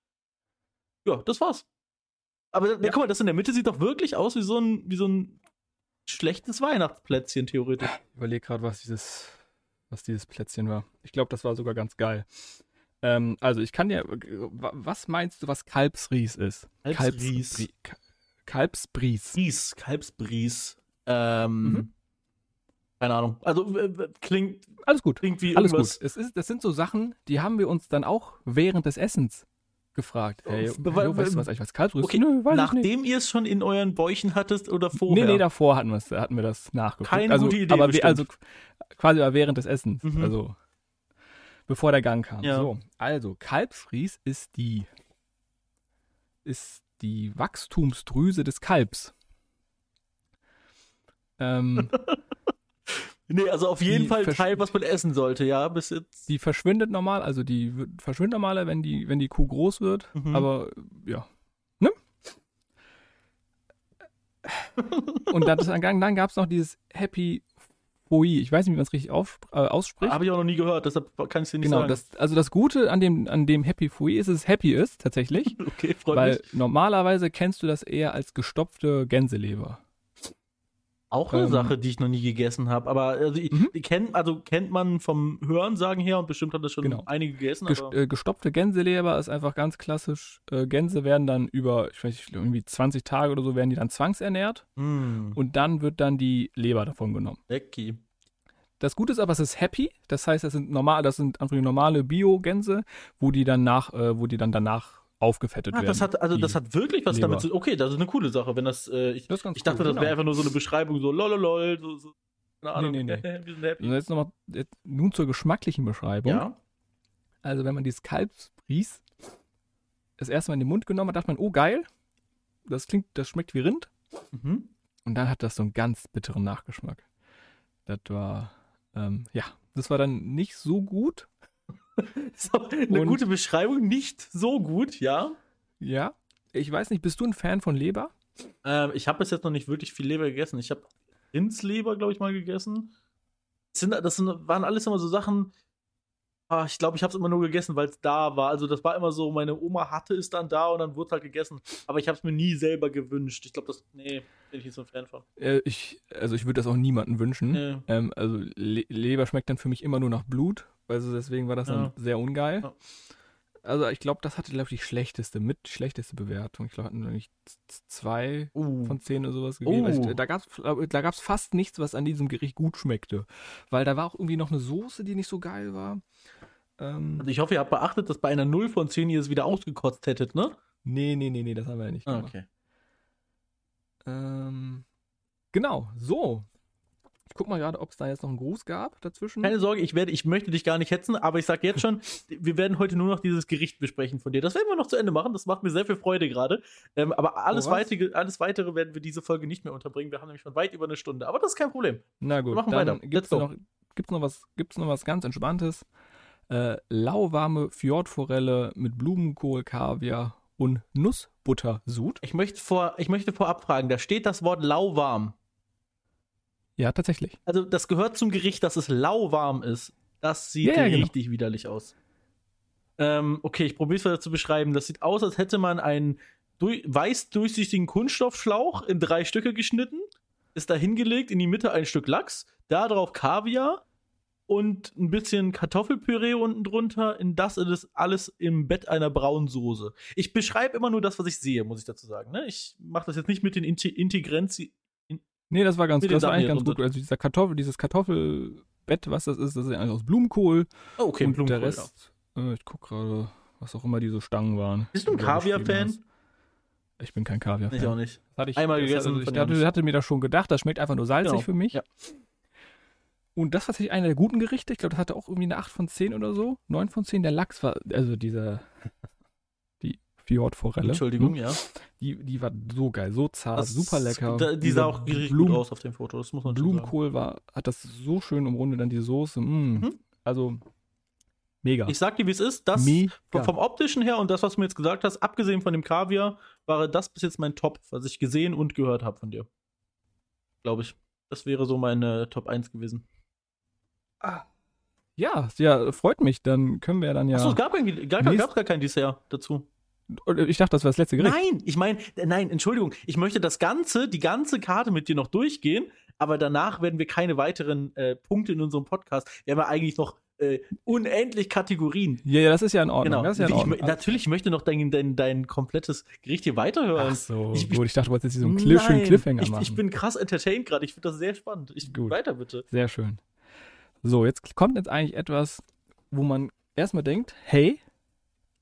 Ja, das war's. Aber ja. guck mal, das in der Mitte sieht doch wirklich aus wie so ein, wie so ein schlechtes Weihnachtsplätzchen, theoretisch. Ich überlege gerade, was dieses, was dieses Plätzchen war. Ich glaube, das war sogar ganz geil. Ähm, also, ich kann dir. wa- Was meinst du, was Kalbsries ist? Kalbsries. Kalbsbrie- Ka- Kalbsbries. Bries, Kalbsbries. Ähm, Mhm. Keine Ahnung. Also äh, klingt, Alles gut. klingt wie Alles irgendwas. gut. Es ist, das sind so Sachen, die haben wir uns dann auch während des Essens gefragt. Hey, hey, weil- jo, weißt du was eigentlich was Kalbsries? Okay, Nö, weiß nachdem ihr es schon in euren Bäuchen hattet oder Nee, vorher? nee, davor hatten, hatten wir das nachgeguckt. Keine also, gute Idee, Aber bestimmt. also quasi aber während des Essens. Mhm. Also bevor der Gang kam. Ja. So, also Kalbsries ist die ist die Wachstumsdrüse des Kalbs. Ähm, Nee, also auf jeden Fall versch- Teil, was man essen sollte, ja, bis jetzt. die verschwindet normal, also die verschwindet normaler, wenn die, wenn die Kuh groß wird. Mhm. Aber ja. Ne? Und dann, dann, dann gab es noch dieses Happy Foi. Ich weiß nicht, wie man es richtig auf, äh, ausspricht. Habe ich auch noch nie gehört, deshalb kann ich dir nicht Genau, sagen. das, also das Gute an dem, an dem Happy Foi ist, dass es happy ist, tatsächlich. okay, freut weil mich. normalerweise kennst du das eher als gestopfte Gänseleber. Auch eine ähm, Sache, die ich noch nie gegessen habe. Aber also, Mhm. die kennt, also kennt man vom Hörensagen her und bestimmt hat das schon Genau. einige gegessen. Aber, äh, gestopfte Gänseleber ist einfach ganz klassisch. Äh, Gänse werden dann über, ich weiß nicht, irgendwie 20 Tage oder so, werden die dann zwangsernährt mh, und dann wird dann die Leber davon genommen. lecky. Das Gute ist aber, es ist happy. Das heißt, das sind normal, das sind einfach normale Bio-Gänse, wo die dann nach, äh, wo die dann danach aufgefettet Ah, werden. das hat, also das hat wirklich was Leber. damit zu Okay, das ist eine coole Sache. Wenn das, äh, ich, Das ich dachte, cool, das wäre genau. einfach nur so eine Beschreibung, so lololol, so, so keine Ahnung. Nee, nee, nee. Wir sind happy. Also jetzt noch mal, jetzt, nun zur geschmacklichen Beschreibung. Ja. Also wenn man dieses Kalbsbries das erste Mal in den Mund genommen hat, dachte man, oh geil, das klingt, das schmeckt wie Rind. Mhm. Und dann hat das so einen ganz bitteren Nachgeschmack. Das war, ähm, ja, das war dann nicht so gut. So, eine Und- gute Beschreibung, nicht so gut, ja. Ja. Ich weiß nicht, bist du ein Fan von Leber? Ähm, ich habe bis jetzt noch nicht wirklich viel Leber gegessen. Ich habe Rindsleber, glaube ich, mal gegessen. Das, sind, das sind, waren alles immer so Sachen. Ah, ich glaube, ich habe es immer nur gegessen, weil es da war. Also das war immer so, meine Oma hatte es dann da und dann wurde halt gegessen. Aber ich habe es mir nie selber gewünscht. Ich glaube, das, nee, bin ich nicht so ein Fan von. Äh, ich, also ich würde das auch niemandem wünschen. Nee. Ähm, also Le Leber schmeckt dann für mich immer nur nach Blut. Also deswegen war das Ja. dann sehr ungeil. Ja. Also ich glaube, das hatte, glaube ich, die schlechteste, mit schlechteste Bewertung. Ich glaube, hatten wir nicht z- zwei Uh. von zehn oder sowas gegeben. Also ich, da gab es da gab's fast nichts, was an diesem Gericht gut schmeckte. Weil da war auch irgendwie noch eine Soße, die nicht so geil war. Ähm, Also ich hoffe, ihr habt beachtet, dass bei einer 0 von 10 ihr es wieder ausgekotzt hättet, ne? nee, nee, nee, nee, das haben wir ja nicht Ah, gemacht. okay. Ähm, genau, so. Ich guck mal gerade, ob es da jetzt noch einen Gruß gab dazwischen. Keine Sorge, ich, werde, ich möchte dich gar nicht hetzen, aber ich sage jetzt schon, wir werden heute nur noch dieses Gericht besprechen von dir. Das werden wir noch zu Ende machen, das macht mir sehr viel Freude gerade. Ähm, aber alles, Oh, weitere, alles Weitere werden wir diese Folge nicht mehr unterbringen. Wir haben nämlich schon weit über eine Stunde, aber das ist kein Problem. Na gut, Wir machen dann weiter. gibt's noch, gibt's noch was, gibt's noch was ganz Entspanntes. Äh, lauwarme Fjordforelle mit Blumenkohl, Kaviar und Nussbuttersud. Ich möchte, vor, ich möchte vorab fragen, da steht das Wort lauwarm. Ja, tatsächlich. Also das gehört zum Gericht, dass es lauwarm ist. Das sieht Ja, ja, genau. richtig widerlich aus. Ähm, okay, ich probiere es weiter zu beschreiben. Das sieht aus, als hätte man einen durch, weiß durchsichtigen Kunststoffschlauch in drei Stücke geschnitten, ist da hingelegt, in die Mitte ein Stück Lachs, da drauf Kaviar und ein bisschen Kartoffelpüree unten drunter. In das ist alles im Bett einer braunen Soße. Ich beschreibe immer nur das, was ich sehe, muss ich dazu sagen. Ne? Ich mache das jetzt nicht mit den Inti Integrenzi. Nee, das war ganz, das war eigentlich ganz gut. drunter. Also dieser Kartoffel, dieses Kartoffelbett, was das ist, das ist eigentlich aus Blumenkohl. Oh, okay, und Blumenkohl, der Rest, äh, ich guck gerade, was auch immer diese Stangen waren. Bist du ein Kaviar-Fan? Ich bin kein Kaviar-Fan. Ich auch nicht. Das hatte ich, Einmal das gegessen, Hatte, ich hatte, hatte mir das schon gedacht, das schmeckt einfach nur salzig Genau, für mich. ja. Und das war tatsächlich einer der guten Gerichte. Ich glaube, das hatte auch irgendwie eine 8 von 10 oder so. 9 von 10. Der Lachs war, also dieser, die Fjordforelle. Entschuldigung, Hm? ja. Die, die war so geil, so zart, Das- super lecker. Da, die sah auch richtig Blumen- gut aus auf dem Foto, das muss man. Blumenkohl war, hat das so schön umrundet, dann die Soße. Mm. Mhm. Also, mega. Ich sag dir, wie es ist, das mega. vom, optischen her und das, was du mir jetzt gesagt hast, abgesehen von dem Kaviar, war das bis jetzt mein Top, was ich gesehen und gehört habe von dir. Glaube ich. Das wäre so meine Top 1 gewesen. ja, ja, freut mich. Dann können wir dann ja. Achso, es gab, kein, gar, gab's gar kein Dessert dazu. Ich dachte, das wäre das letzte Gericht. Nein, ich meine, nein, Entschuldigung, ich möchte das Ganze, die ganze Karte mit dir noch durchgehen, aber danach werden wir keine weiteren äh, Punkte in unserem Podcast. Wir haben ja eigentlich noch äh, unendlich Kategorien. Ja, ja, das ist ja in Ordnung. Genau. Das ist ja in ich, Ordnung. mö- natürlich möchte ich noch dein, dein, dein komplettes Gericht hier weiterhören. Ach so, Ich- ich- gut. Ich dachte, du wolltest jetzt so einen Cli- schönen Cliffhanger ich, machen. ich bin krass entertained gerade. Ich finde das sehr spannend. Ich, Gut. Weiter bitte. Sehr schön. So, jetzt kommt jetzt eigentlich etwas, wo man erstmal denkt, hey,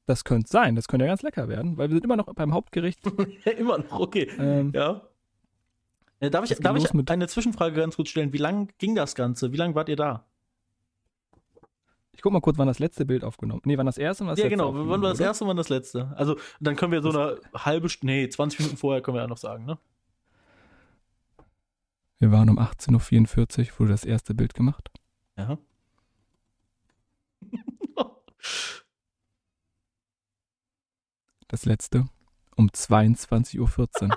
das könnte sein, das könnte ja ganz lecker werden, weil wir sind immer noch beim Hauptgericht. Immer noch, okay. Ähm, Ja. Äh, darf ich, darf ich eine Zwischenfrage ganz kurz stellen? Wie lang ging das Ganze? Wie lange wart ihr da? Ich guck mal kurz, wann das letzte Bild aufgenommen. Nee, wann das erste und was Ja, genau. Wann war das erste und wann das letzte? Also, dann können wir so eine halbe, St- nee, 20 Minuten vorher können wir ja noch sagen, ne? Wir waren um 18.44 Uhr, wurde das erste Bild gemacht. Ja. Das letzte um 22.14 Uhr.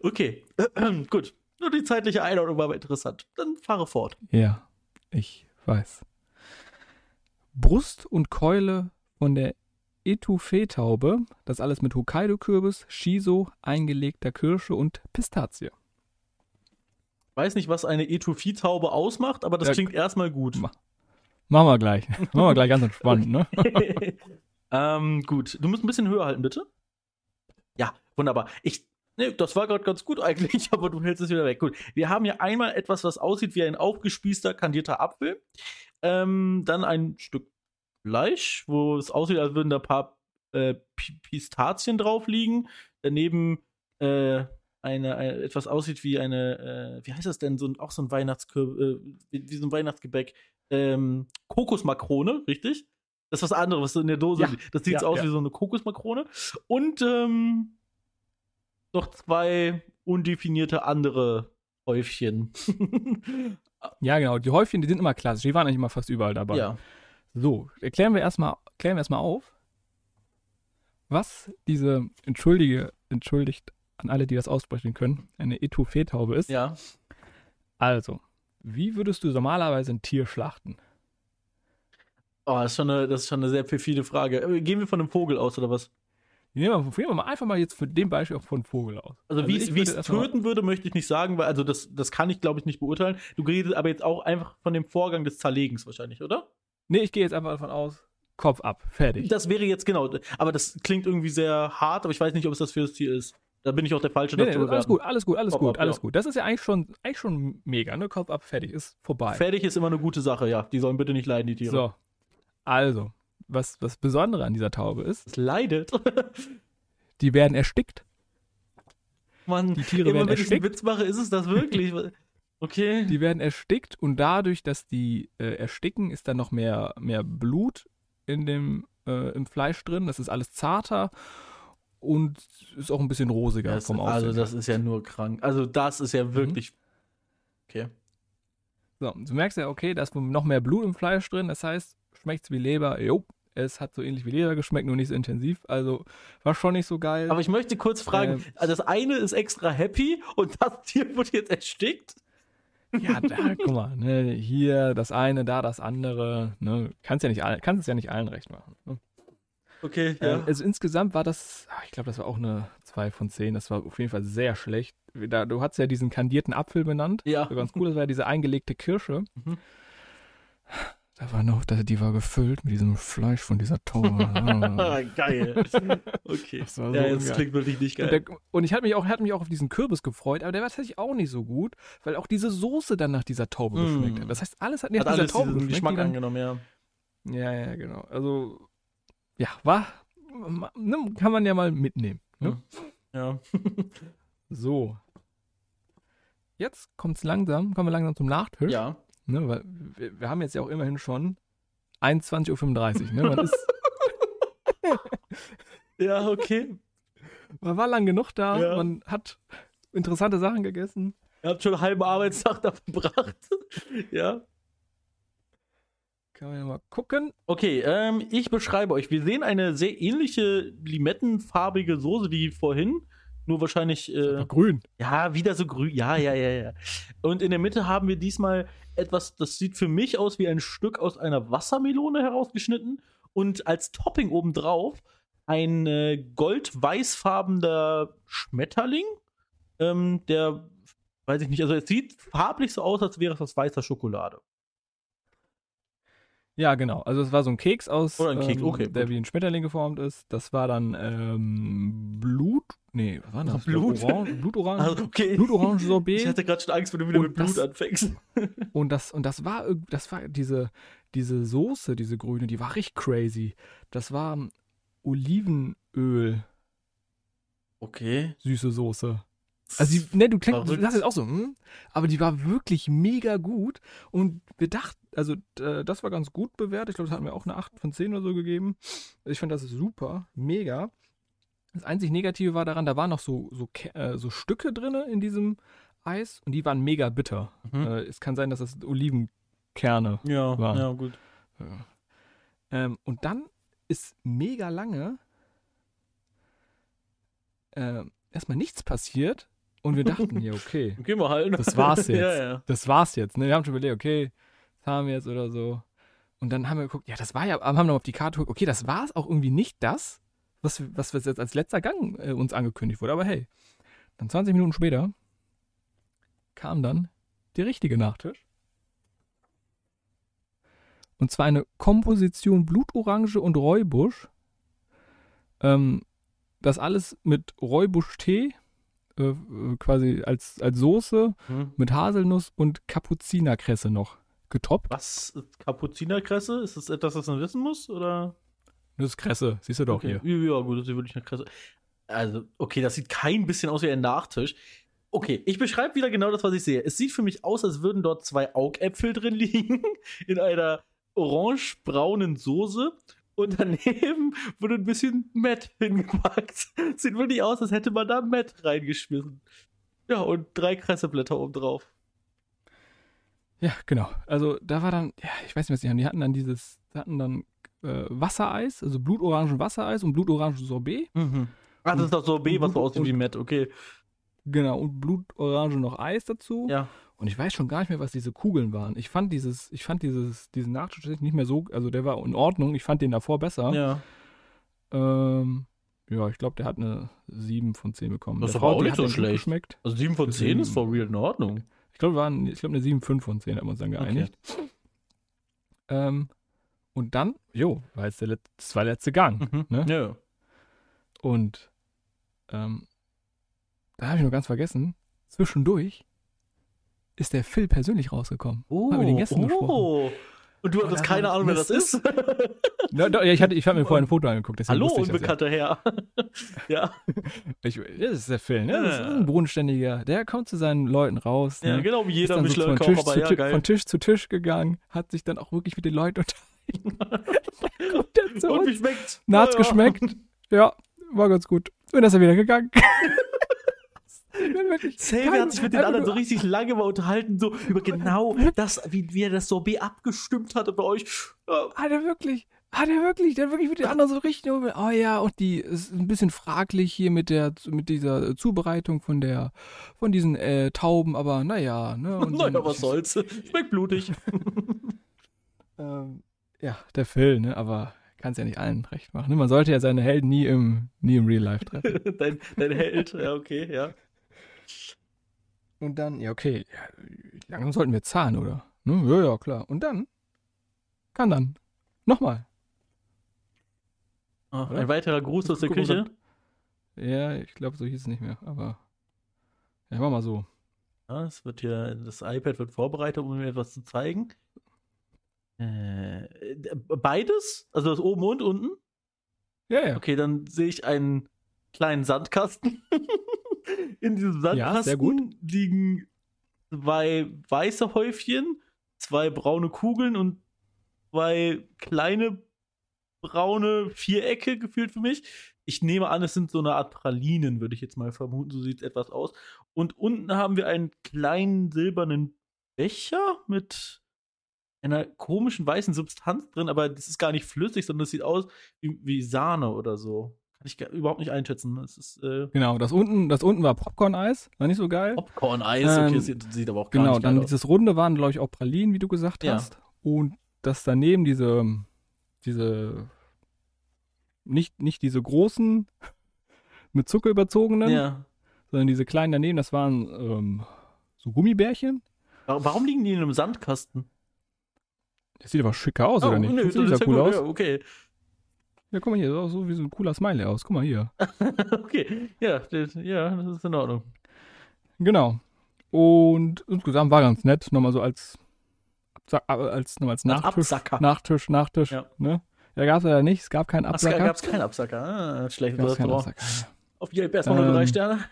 okay. Gut. Nur die zeitliche Einordnung war aber interessant. Dann fahre fort. ja, ich weiß. Brust und Keule von der Etouffee-Taube. Das alles mit Hokkaido-Kürbis, Shiso, eingelegter Kirsche und Pistazie. Weiß nicht, was eine Etouffee-Taube ausmacht, aber das Ja, klingt erstmal gut. Ma- Machen wir gleich. Machen wir gleich ganz entspannt, ne? ähm, gut. Du musst ein bisschen höher halten, bitte. Ja, wunderbar. Ich, ne, das war gerade ganz gut eigentlich, aber du hältst es wieder weg. Gut. Wir haben hier einmal etwas, was aussieht wie ein aufgespießter, kandierter Apfel. Ähm, dann ein Stück Fleisch, wo es aussieht, als würden da ein paar äh, Pi- Pistazien drauf liegen. Daneben äh, eine, eine, etwas aussieht wie eine, äh, wie heißt das denn, so ein, auch so ein Weihnachtskürbis, äh, wie, wie so ein Weihnachtsgebäck. Ähm, Kokosmakrone, richtig? Das ist was anderes, was in der Dose Ja. Das sieht Ja, aus ja. wie so eine Kokosmakrone. Und ähm, noch zwei undefinierte andere Häufchen. Ja, genau. Die Häufchen, die sind immer klassisch. Die waren eigentlich immer fast überall dabei. ja. So, erklären wir erstmal klären wir erstmal auf, was diese, entschuldige, entschuldigt an alle, die das aussprechen können, eine Etouffee-Taube ist. Ja. Also, wie würdest du normalerweise ein Tier schlachten? Oh, das ist schon eine, das ist schon eine sehr perfide Frage. Äh, Gehen wir von einem Vogel aus oder was? Nehmen wir, nehmen wir mal einfach mal jetzt für den Beispiel auch von Vogel aus. Also, es- wie ich es töten würde, möchte ich nicht sagen, weil also das, das kann ich, glaube ich, nicht beurteilen. Du redest aber jetzt auch einfach von dem Vorgang des Zerlegens wahrscheinlich, oder? Nee, ich gehe jetzt einfach davon aus, Kopf ab, fertig. Das wäre jetzt genau, aber das klingt irgendwie sehr hart, aber ich weiß nicht, ob es das für das Tier ist. Da bin ich auch der Falsche, nee, nee, alles gut, alles gut, alles Kopf gut, ab, alles ja. gut. Das ist ja eigentlich schon, eigentlich schon mega, ne? Kopf ab, fertig, ist vorbei. Fertig ist immer eine gute Sache, ja. Die sollen bitte nicht leiden, die Tiere. So, also, was was Besondere an dieser Taube ist, Es leidet. die werden erstickt. Mann, Die Tiere immer werden wenn ich einen erstickt. Witz mache, ist es das wirklich? Okay. Die werden erstickt und dadurch, dass die äh, ersticken, ist dann noch mehr, mehr Blut in dem, äh, im Fleisch drin. Das ist alles zarter und ist auch ein bisschen rosiger Das, vom Aussehen. also, das ist ja nur krank. Also, das ist ja wirklich. Okay. so, du merkst ja, okay, da ist noch mehr Blut im Fleisch drin. Das heißt, schmeckt es wie Leber. Jo, es hat so ähnlich wie Leber geschmeckt, nur nicht so intensiv. Also war schon nicht so geil. Aber ich möchte kurz fragen: Ähm. also Das eine ist extra happy und das Tier wird jetzt erstickt? ja, da, guck mal, ne, hier das eine, da das andere. Ne, kannst ja nicht kannst es ja nicht allen recht machen. Ne? Okay, Ähm, also insgesamt war das, ah, ich glaube, das war auch eine 2 von 10. Das war auf jeden Fall sehr schlecht. Da, du hast ja diesen kandierten Apfel benannt. ja. So ganz cool, das war ja diese eingelegte Kirsche. Mhm. Da war noch, die war gefüllt mit diesem Fleisch von dieser Taube. Ah. geil. Okay. Das war so ja, das geil. klingt wirklich nicht Und, geil. der, und ich hatte mich auch, hatte mich auch auf diesen Kürbis gefreut, aber der war tatsächlich auch nicht so gut, weil auch diese Soße dann nach dieser Taube Mm. geschmeckt hat. Das heißt, alles hat nach Hat dieser alles Taube diesen geschmeckt. Geschmack dann, angenommen, ja. ja, ja, genau. Also, ja, war, ne, kann man ja mal mitnehmen. Ne? Ja. So. Jetzt kommt's langsam, kommen wir langsam zum Nachtisch. ja. Ne, weil wir, wir haben jetzt ja auch immerhin schon 21.35 Uhr. Ne? Man, ist, Ja, okay. man war lang genug da, Ja. man hat interessante Sachen gegessen. Ihr habt schon einen halben Arbeitstag da verbracht. ja. Kann man ja mal gucken. Okay, ähm, ich beschreibe euch. Wir sehen eine sehr ähnliche limettenfarbige Soße wie vorhin. Nur wahrscheinlich, äh, grün. ja, wieder so grün. Ja, ja, ja, ja. Und in der Mitte haben wir diesmal etwas, das sieht für mich aus wie ein Stück aus einer Wassermelone herausgeschnitten. Und als Topping obendrauf ein äh, gold-weißfarbener Schmetterling. Ähm, der, weiß ich nicht, also es sieht farblich so aus, als wäre es aus weißer Schokolade. Ja, genau. Also es war so ein Keks aus, Oder ein Keks, ähm, okay, der gut. wie ein Schmetterling geformt ist. Das war dann ähm, Blut. Nee, was war das? Blut? Orange, Blutorange. Also, okay. Blutorange Ich Sorbet. hatte gerade schon Angst, wenn du wieder Und mit Blut das- anfängst. Und das, und das war, das war diese, diese Soße, diese grüne, die war richtig crazy. Das war Olivenöl, Okay. süße Soße. Also, die, ne, du, klingst, du sagst jetzt auch so, hm, aber die war wirklich mega gut und wir dachten, also äh, das war ganz gut bewertet. Ich glaube, das hatten wir auch eine 8 von 10 oder so gegeben. Ich fand das super, mega. Das einzig Negative war daran, da waren noch so, so, äh, so Stücke drin in diesem Eis und die waren mega bitter. Mhm. Äh, es kann sein, dass das Olivenkerne Ja, War. ja, gut. ja. Ähm, und dann ist mega lange äh, erstmal nichts passiert und wir dachten, ja, okay, Gehen wir halt. Das war's jetzt. ja, ja. das war's jetzt. Ne? Wir haben schon überlegt, okay, das haben wir jetzt oder so. Und dann haben wir geguckt, ja, das war ja, haben noch auf die Karte geguckt, okay, das war es auch irgendwie nicht das, was, was jetzt als letzter Gang äh, uns angekündigt wurde. Aber hey, dann 20 Minuten später kam dann der richtige Nachtisch. Und zwar eine Komposition Blutorange und Räubusch. Ähm, das alles mit Räubusch-Tee, äh, äh, quasi als, als Soße, Hm. mit Haselnuss und Kapuzinerkresse noch getoppt. Was ist Kapuzinerkresse? Ist das etwas, was man wissen muss? Oder? Das ist Kresse, siehst du doch okay. hier. Ja, gut, das ist wirklich eine Kresse. Also, okay, das sieht kein bisschen aus wie ein Nachtisch. Okay, ich beschreibe wieder genau das, was ich sehe. Es sieht für mich aus, als würden dort zwei Augäpfel drin liegen, in einer orange-braunen Soße. Und daneben wurde ein bisschen Met hingepackt. Sieht wirklich aus, als hätte man da Met reingeschmissen. Ja, und drei Kresseblätter oben drauf. Ja, genau. Also da war dann, ja, ich weiß nicht, was die haben. Die hatten dann dieses, die hatten dann äh, Wassereis, also blutorangen Wassereis und blutorangen Sorbet. Mhm. Ah, das ist das Sorbet, was so aussieht wie Met, okay. Genau, und blutorange noch Eis dazu. Ja. Und ich weiß schon gar nicht mehr, was diese Kugeln waren. Ich fand dieses, ich fand dieses, diesen Nachtisch nicht mehr so, also der war in Ordnung. Ich fand den davor besser. Ja. Ähm, ja, ich glaube, der hat eine 7 von 10 bekommen. Das Der ist aber auch nicht so schlecht. Geschmeckt. Also 7 von 10 ist for real in Ordnung. Ich glaube, wir waren, ich glaube, eine 7, 5 von 10 haben wir uns dann geeinigt. Ähm, und dann, jo, war jetzt der Let das war der letzte Gang. Mhm. Ne? Ja. Und ähm, da habe ich noch ganz vergessen, zwischendurch ist der Phil persönlich rausgekommen. Oh, Haben wir den Gästen oh. Und du Oh, hattest keine Ahnung, wer das ist? Da, ja, ich hatte, ich habe mir vorher ein Foto angeguckt. Hallo, unbekannter Herr. ja, Ja. Ich, das ist der Phil, ne? Das ist Ja. ein bodenständiger. Der kommt zu seinen Leuten raus. ja, ne? genau wie jeder dann so von Michelin-Koch, Tisch, ja, von Tisch zu Tisch gegangen, hat sich dann auch wirklich mit den Leuten unterhalten. Und wie schmeckt's? Na, hat's Ja, geschmeckt? Ja, war ganz gut. Und dann ist er wieder gegangen. Xavier hat sich mit den anderen so richtig lange mal unterhalten, so über genau das, wie, wie er das Sorbet abgestimmt hatte bei euch. Hat er wirklich, hat er wirklich, der hat wirklich mit den anderen so richtig, oh ja, und die ist ein bisschen fraglich hier mit der, mit dieser Zubereitung von der, von diesen äh, Tauben, aber naja, ne. Und naja, was soll's. Schmeckt blutig. Ähm, ja, der Phil, ne, aber kann es ja nicht allen recht machen. Ne? Man sollte ja seine Helden nie im, nie im Real Life treffen. dein, dein Held, ja, okay, ja. Und dann, ja, okay, ja, langsam sollten wir zahlen, oder? Ne? Ja, ja, klar. Und dann kann dann nochmal. Oder? ein weiterer Gruß aus der Küche. Ja, ich glaube, so hieß es nicht mehr, aber ja, mach mal so. Ja, es wird hier, das iPad wird vorbereitet, um mir etwas zu zeigen. Äh, beides? Also das oben und unten? Ja, ja. Okay, dann sehe ich einen kleinen Sandkasten. In diesem Sandkasten Ja, liegen zwei weiße Häufchen, zwei braune Kugeln und zwei kleine braune Vierecke gefühlt für mich. Ich nehme an, es sind so eine Art Pralinen, würde ich jetzt mal vermuten. So sieht es etwas aus. Und unten haben wir einen kleinen silbernen Becher mit einer komischen weißen Substanz drin, aber das ist gar nicht flüssig, sondern es sieht aus wie, wie Sahne oder so. Kann ich überhaupt nicht einschätzen. Es ist äh, Genau, das unten, das unten war Popcorn-Eis, war nicht so geil. Popcorn-Eis. okay, Ähm, das sieht, sieht aber auch gar Genau, nicht dann geil aus. dieses Runde waren, glaube ich, auch Pralinen, wie du gesagt Ja. hast. Und das daneben diese, diese, nicht, nicht diese großen mit Zucker überzogenen, Ja. sondern diese kleinen daneben, das waren ähm, so Gummibärchen. Warum liegen die in einem Sandkasten? Das sieht aber schicker aus, oder nicht? nö, das sieht das ja cool aus? Ja, okay. Ja, guck mal hier, das sieht auch so wie so ein cooler Smiley aus. Guck mal hier. okay. Ja, das, ja, das ist in Ordnung. Genau. Und insgesamt war ganz nett, nochmal so als, äh, als, nochmal als Nachtisch. Absacker. Nachtisch, Nachtisch. Ja. Ne? Ja, gab es ja nicht. Es gab keinen Absacker. gab es keinen Absacker. Ah, schlechtes Gab's keinen. Absacker. Auf Yelp erstmal nur Ähm, drei Sterne.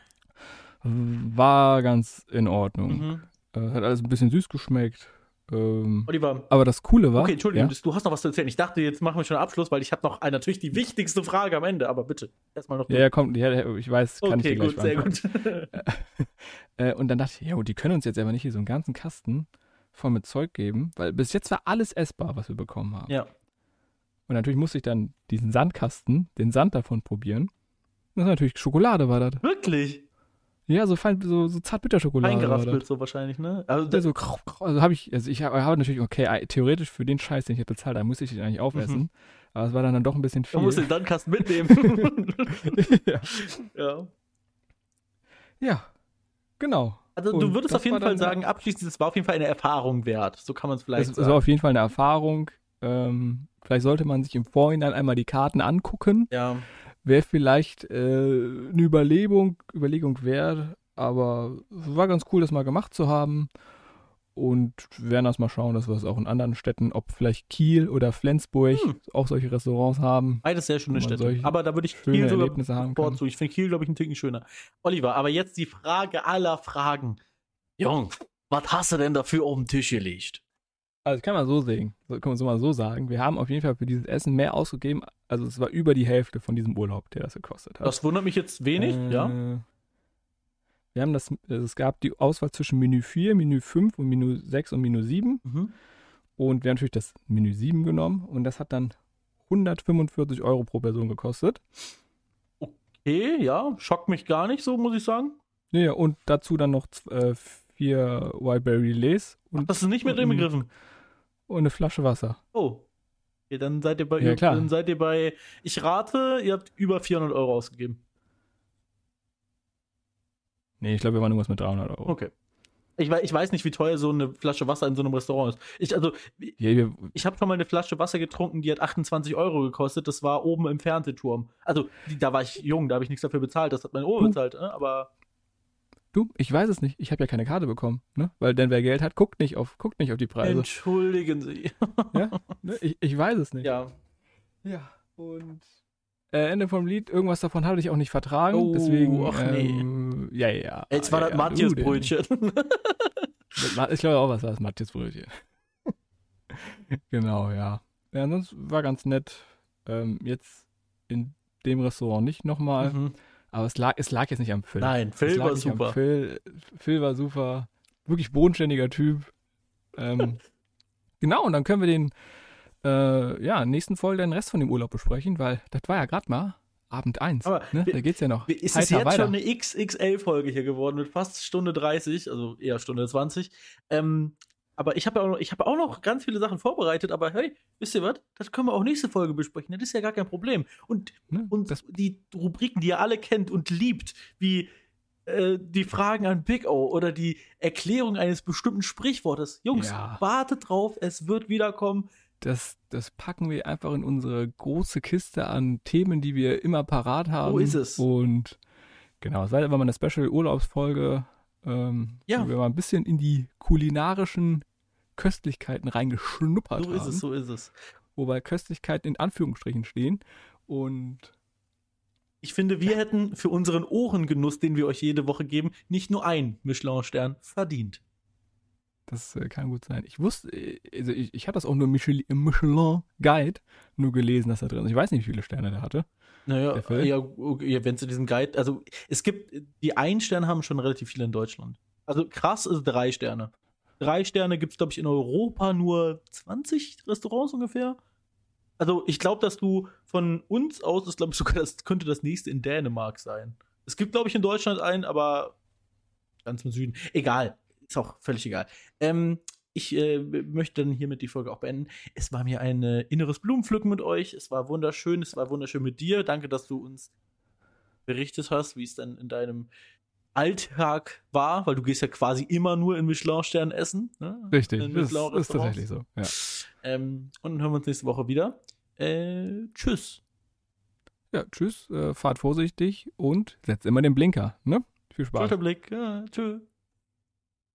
War ganz in Ordnung. Mhm. Äh, hat alles ein bisschen süß geschmeckt. Ähm, Oliver, aber das Coole war. okay, Entschuldigung, Ja? du hast noch was zu erzählen. Ich dachte, jetzt machen wir schon Abschluss, weil ich habe noch natürlich die wichtigste Frage am Ende, aber bitte, erstmal noch. Ja, ja, kommt, ja, ich weiß, kann okay, ich dir gleich gut, sehr gut. Äh, und dann dachte ich, ja, gut, die können uns jetzt aber nicht hier so einen ganzen Kasten voll mit Zeug geben, weil bis jetzt war alles essbar, was wir bekommen haben. ja. Und natürlich musste ich dann diesen Sandkasten, den Sand davon probieren. Das war natürlich Schokolade, war das. Wirklich? Ja, so fein, so, so Zartbitterschokolade. Eingeraspelt so wahrscheinlich, ne? Also, Ja, so, also habe ich, also ich habe hab natürlich, okay, theoretisch für den Scheiß, den ich habe bezahlt, da muss ich den eigentlich aufessen. Mhm. Aber es war dann, dann doch ein bisschen man viel. muss den Sandkasten mitnehmen. ja. ja. ja, genau. Also du würdest auf jeden Fall sagen, abschließend, es war auf jeden Fall eine Erfahrung wert. So kann man es vielleicht Es, es war sagen. auf jeden Fall eine Erfahrung. Ähm, vielleicht sollte man sich im Vorhinein einmal die Karten angucken. ja. Wäre vielleicht äh, eine Überlegung, Überlegung wert, aber es war ganz cool, das mal gemacht zu haben. Und wir werden das mal schauen, dass wir es auch in anderen Städten, ob vielleicht Kiel oder Flensburg Hm. auch solche Restaurants haben. Beides sehr schöne Städte. Aber da würde ich Kiel sogar Erlebnisse haben bevorzugen. Ich finde Kiel, glaube ich, einen Ticken schöner. Oliver, aber jetzt die Frage aller Fragen. Jung, was hast du denn dafür auf den Tisch gelegt? Also das kann man so sehen, kann man so mal so sagen. Wir haben auf jeden Fall für dieses Essen mehr ausgegeben. Also es war über die Hälfte von diesem Urlaub, der das gekostet hat. Das wundert mich jetzt wenig, Äh, ja? Wir haben das, also es gab die Auswahl zwischen Menü 4, Menü 5 und Menü 6 und Menü 7. Mhm. Und wir haben natürlich das Menü 7 genommen und das hat dann 145 Euro pro Person gekostet. Okay, ja, schockt mich gar nicht so, muss ich sagen. Ja, und dazu dann noch äh, vier Wildberry Lays Ach, und, das ist nicht mit und- inbegriffen. und eine Flasche Wasser. Oh. Okay, dann seid ihr bei, Ja, klar. dann seid ihr bei, ich rate, ihr habt über 400 Euro ausgegeben. Nee, ich glaube, wir waren irgendwas mit 300 Euro. Okay. Ich weiß, ich weiß nicht, wie teuer so eine Flasche Wasser in so einem Restaurant ist. Ich, also, Ja, ich habe schon mal eine Flasche Wasser getrunken, die hat 28 Euro gekostet. Das war oben im Fernsehturm. Also, die, da war ich jung, da habe ich nichts dafür bezahlt. Das hat mein Ohr bezahlt, ne? aber du, ich weiß es nicht. Ich habe ja keine Karte bekommen, ne? Weil denn wer Geld hat, guckt nicht auf, guckt nicht auf die Preise. entschuldigen Sie. Ja? Ne? Ich, ich weiß es nicht. ja. Ja, und äh, Ende vom Lied, irgendwas davon hatte ich auch nicht vertragen. Oh, deswegen, ach nee. ähm, ja, ja. Jetzt war ja, das ja, Matthias. Brötchen. Ich glaube auch, was war das Matthias Brötchen. genau, ja. Ja, sonst war ganz nett. Ähm, jetzt in dem Restaurant nicht nochmal. Mhm. Aber es lag, es lag jetzt nicht am Phil. Nein, Phil war super. Phil, Phil war super. Wirklich bodenständiger Typ. Ähm, genau, und dann können wir den äh, ja, nächsten Folge den Rest von dem Urlaub besprechen, weil das war ja gerade mal Abend 1. Aber Ne? Da geht's ja noch. Ist es jetzt weiter. schon eine XXL-Folge hier geworden mit fast Stunde 30, also eher Stunde 20. Ähm, aber ich habe ja auch noch, ich habe auch noch ganz viele Sachen vorbereitet, aber hey, wisst ihr was? Das können wir auch nächste Folge besprechen. Das ist ja gar kein Problem. Und, Ne? und die Rubriken, die ihr alle kennt und liebt, wie äh, die Fragen an Big O oder die Erklärung eines bestimmten Sprichwortes. Jungs, Ja. wartet drauf, es wird wiederkommen. das, das packen wir einfach in unsere große Kiste an Themen, die wir immer parat haben. ist es. Und genau, es war einfach mal eine Special-Urlaubsfolge, ähm, Ja. wo wir mal ein bisschen in die kulinarischen Köstlichkeiten reingeschnuppert So haben. ist es, so ist es. Wobei Köstlichkeiten in Anführungsstrichen stehen. Und Ich finde, wir hätten für unseren Ohrengenuss, den wir euch jede Woche geben, nicht nur einen Michelin-Stern verdient. das äh, kann gut sein. Ich wusste, äh, also ich, ich hatte das auch nur im Michelin, im Michelin Guide nur gelesen, dass da drin ist. Ich weiß nicht, wie viele Sterne der hatte. Naja, Der ja, okay, wenn zu diesem Guide, also es gibt, die Ein-Sterne haben schon relativ viele in Deutschland. Also krass ist drei Sterne. Drei Sterne gibt es, glaube ich, in Europa nur 20 Restaurants ungefähr. Also ich glaube, dass du von uns aus, das glaube ich sogar, das könnte das nächste in Dänemark sein. Es gibt, glaube ich, in Deutschland einen, aber ganz im Süden. Egal, ist auch völlig egal. Ähm, ich äh, möchte dann hiermit die Folge auch beenden. Es war mir ein äh, inneres Blumenpflücken mit euch. Es war wunderschön. Es war wunderschön mit dir. Danke, dass du uns berichtet hast, wie es dann in deinem Alltag war, weil du gehst ja quasi immer nur in Michelin-Stern essen. Ne? Richtig, In das ist tatsächlich so. Ja. Ähm, und dann hören wir uns nächste Woche wieder. Äh, tschüss. Ja, tschüss, äh, fahrt vorsichtig und setzt immer den Blinker. Ne? Viel Spaß. Schulterblick. Ja, tschüss.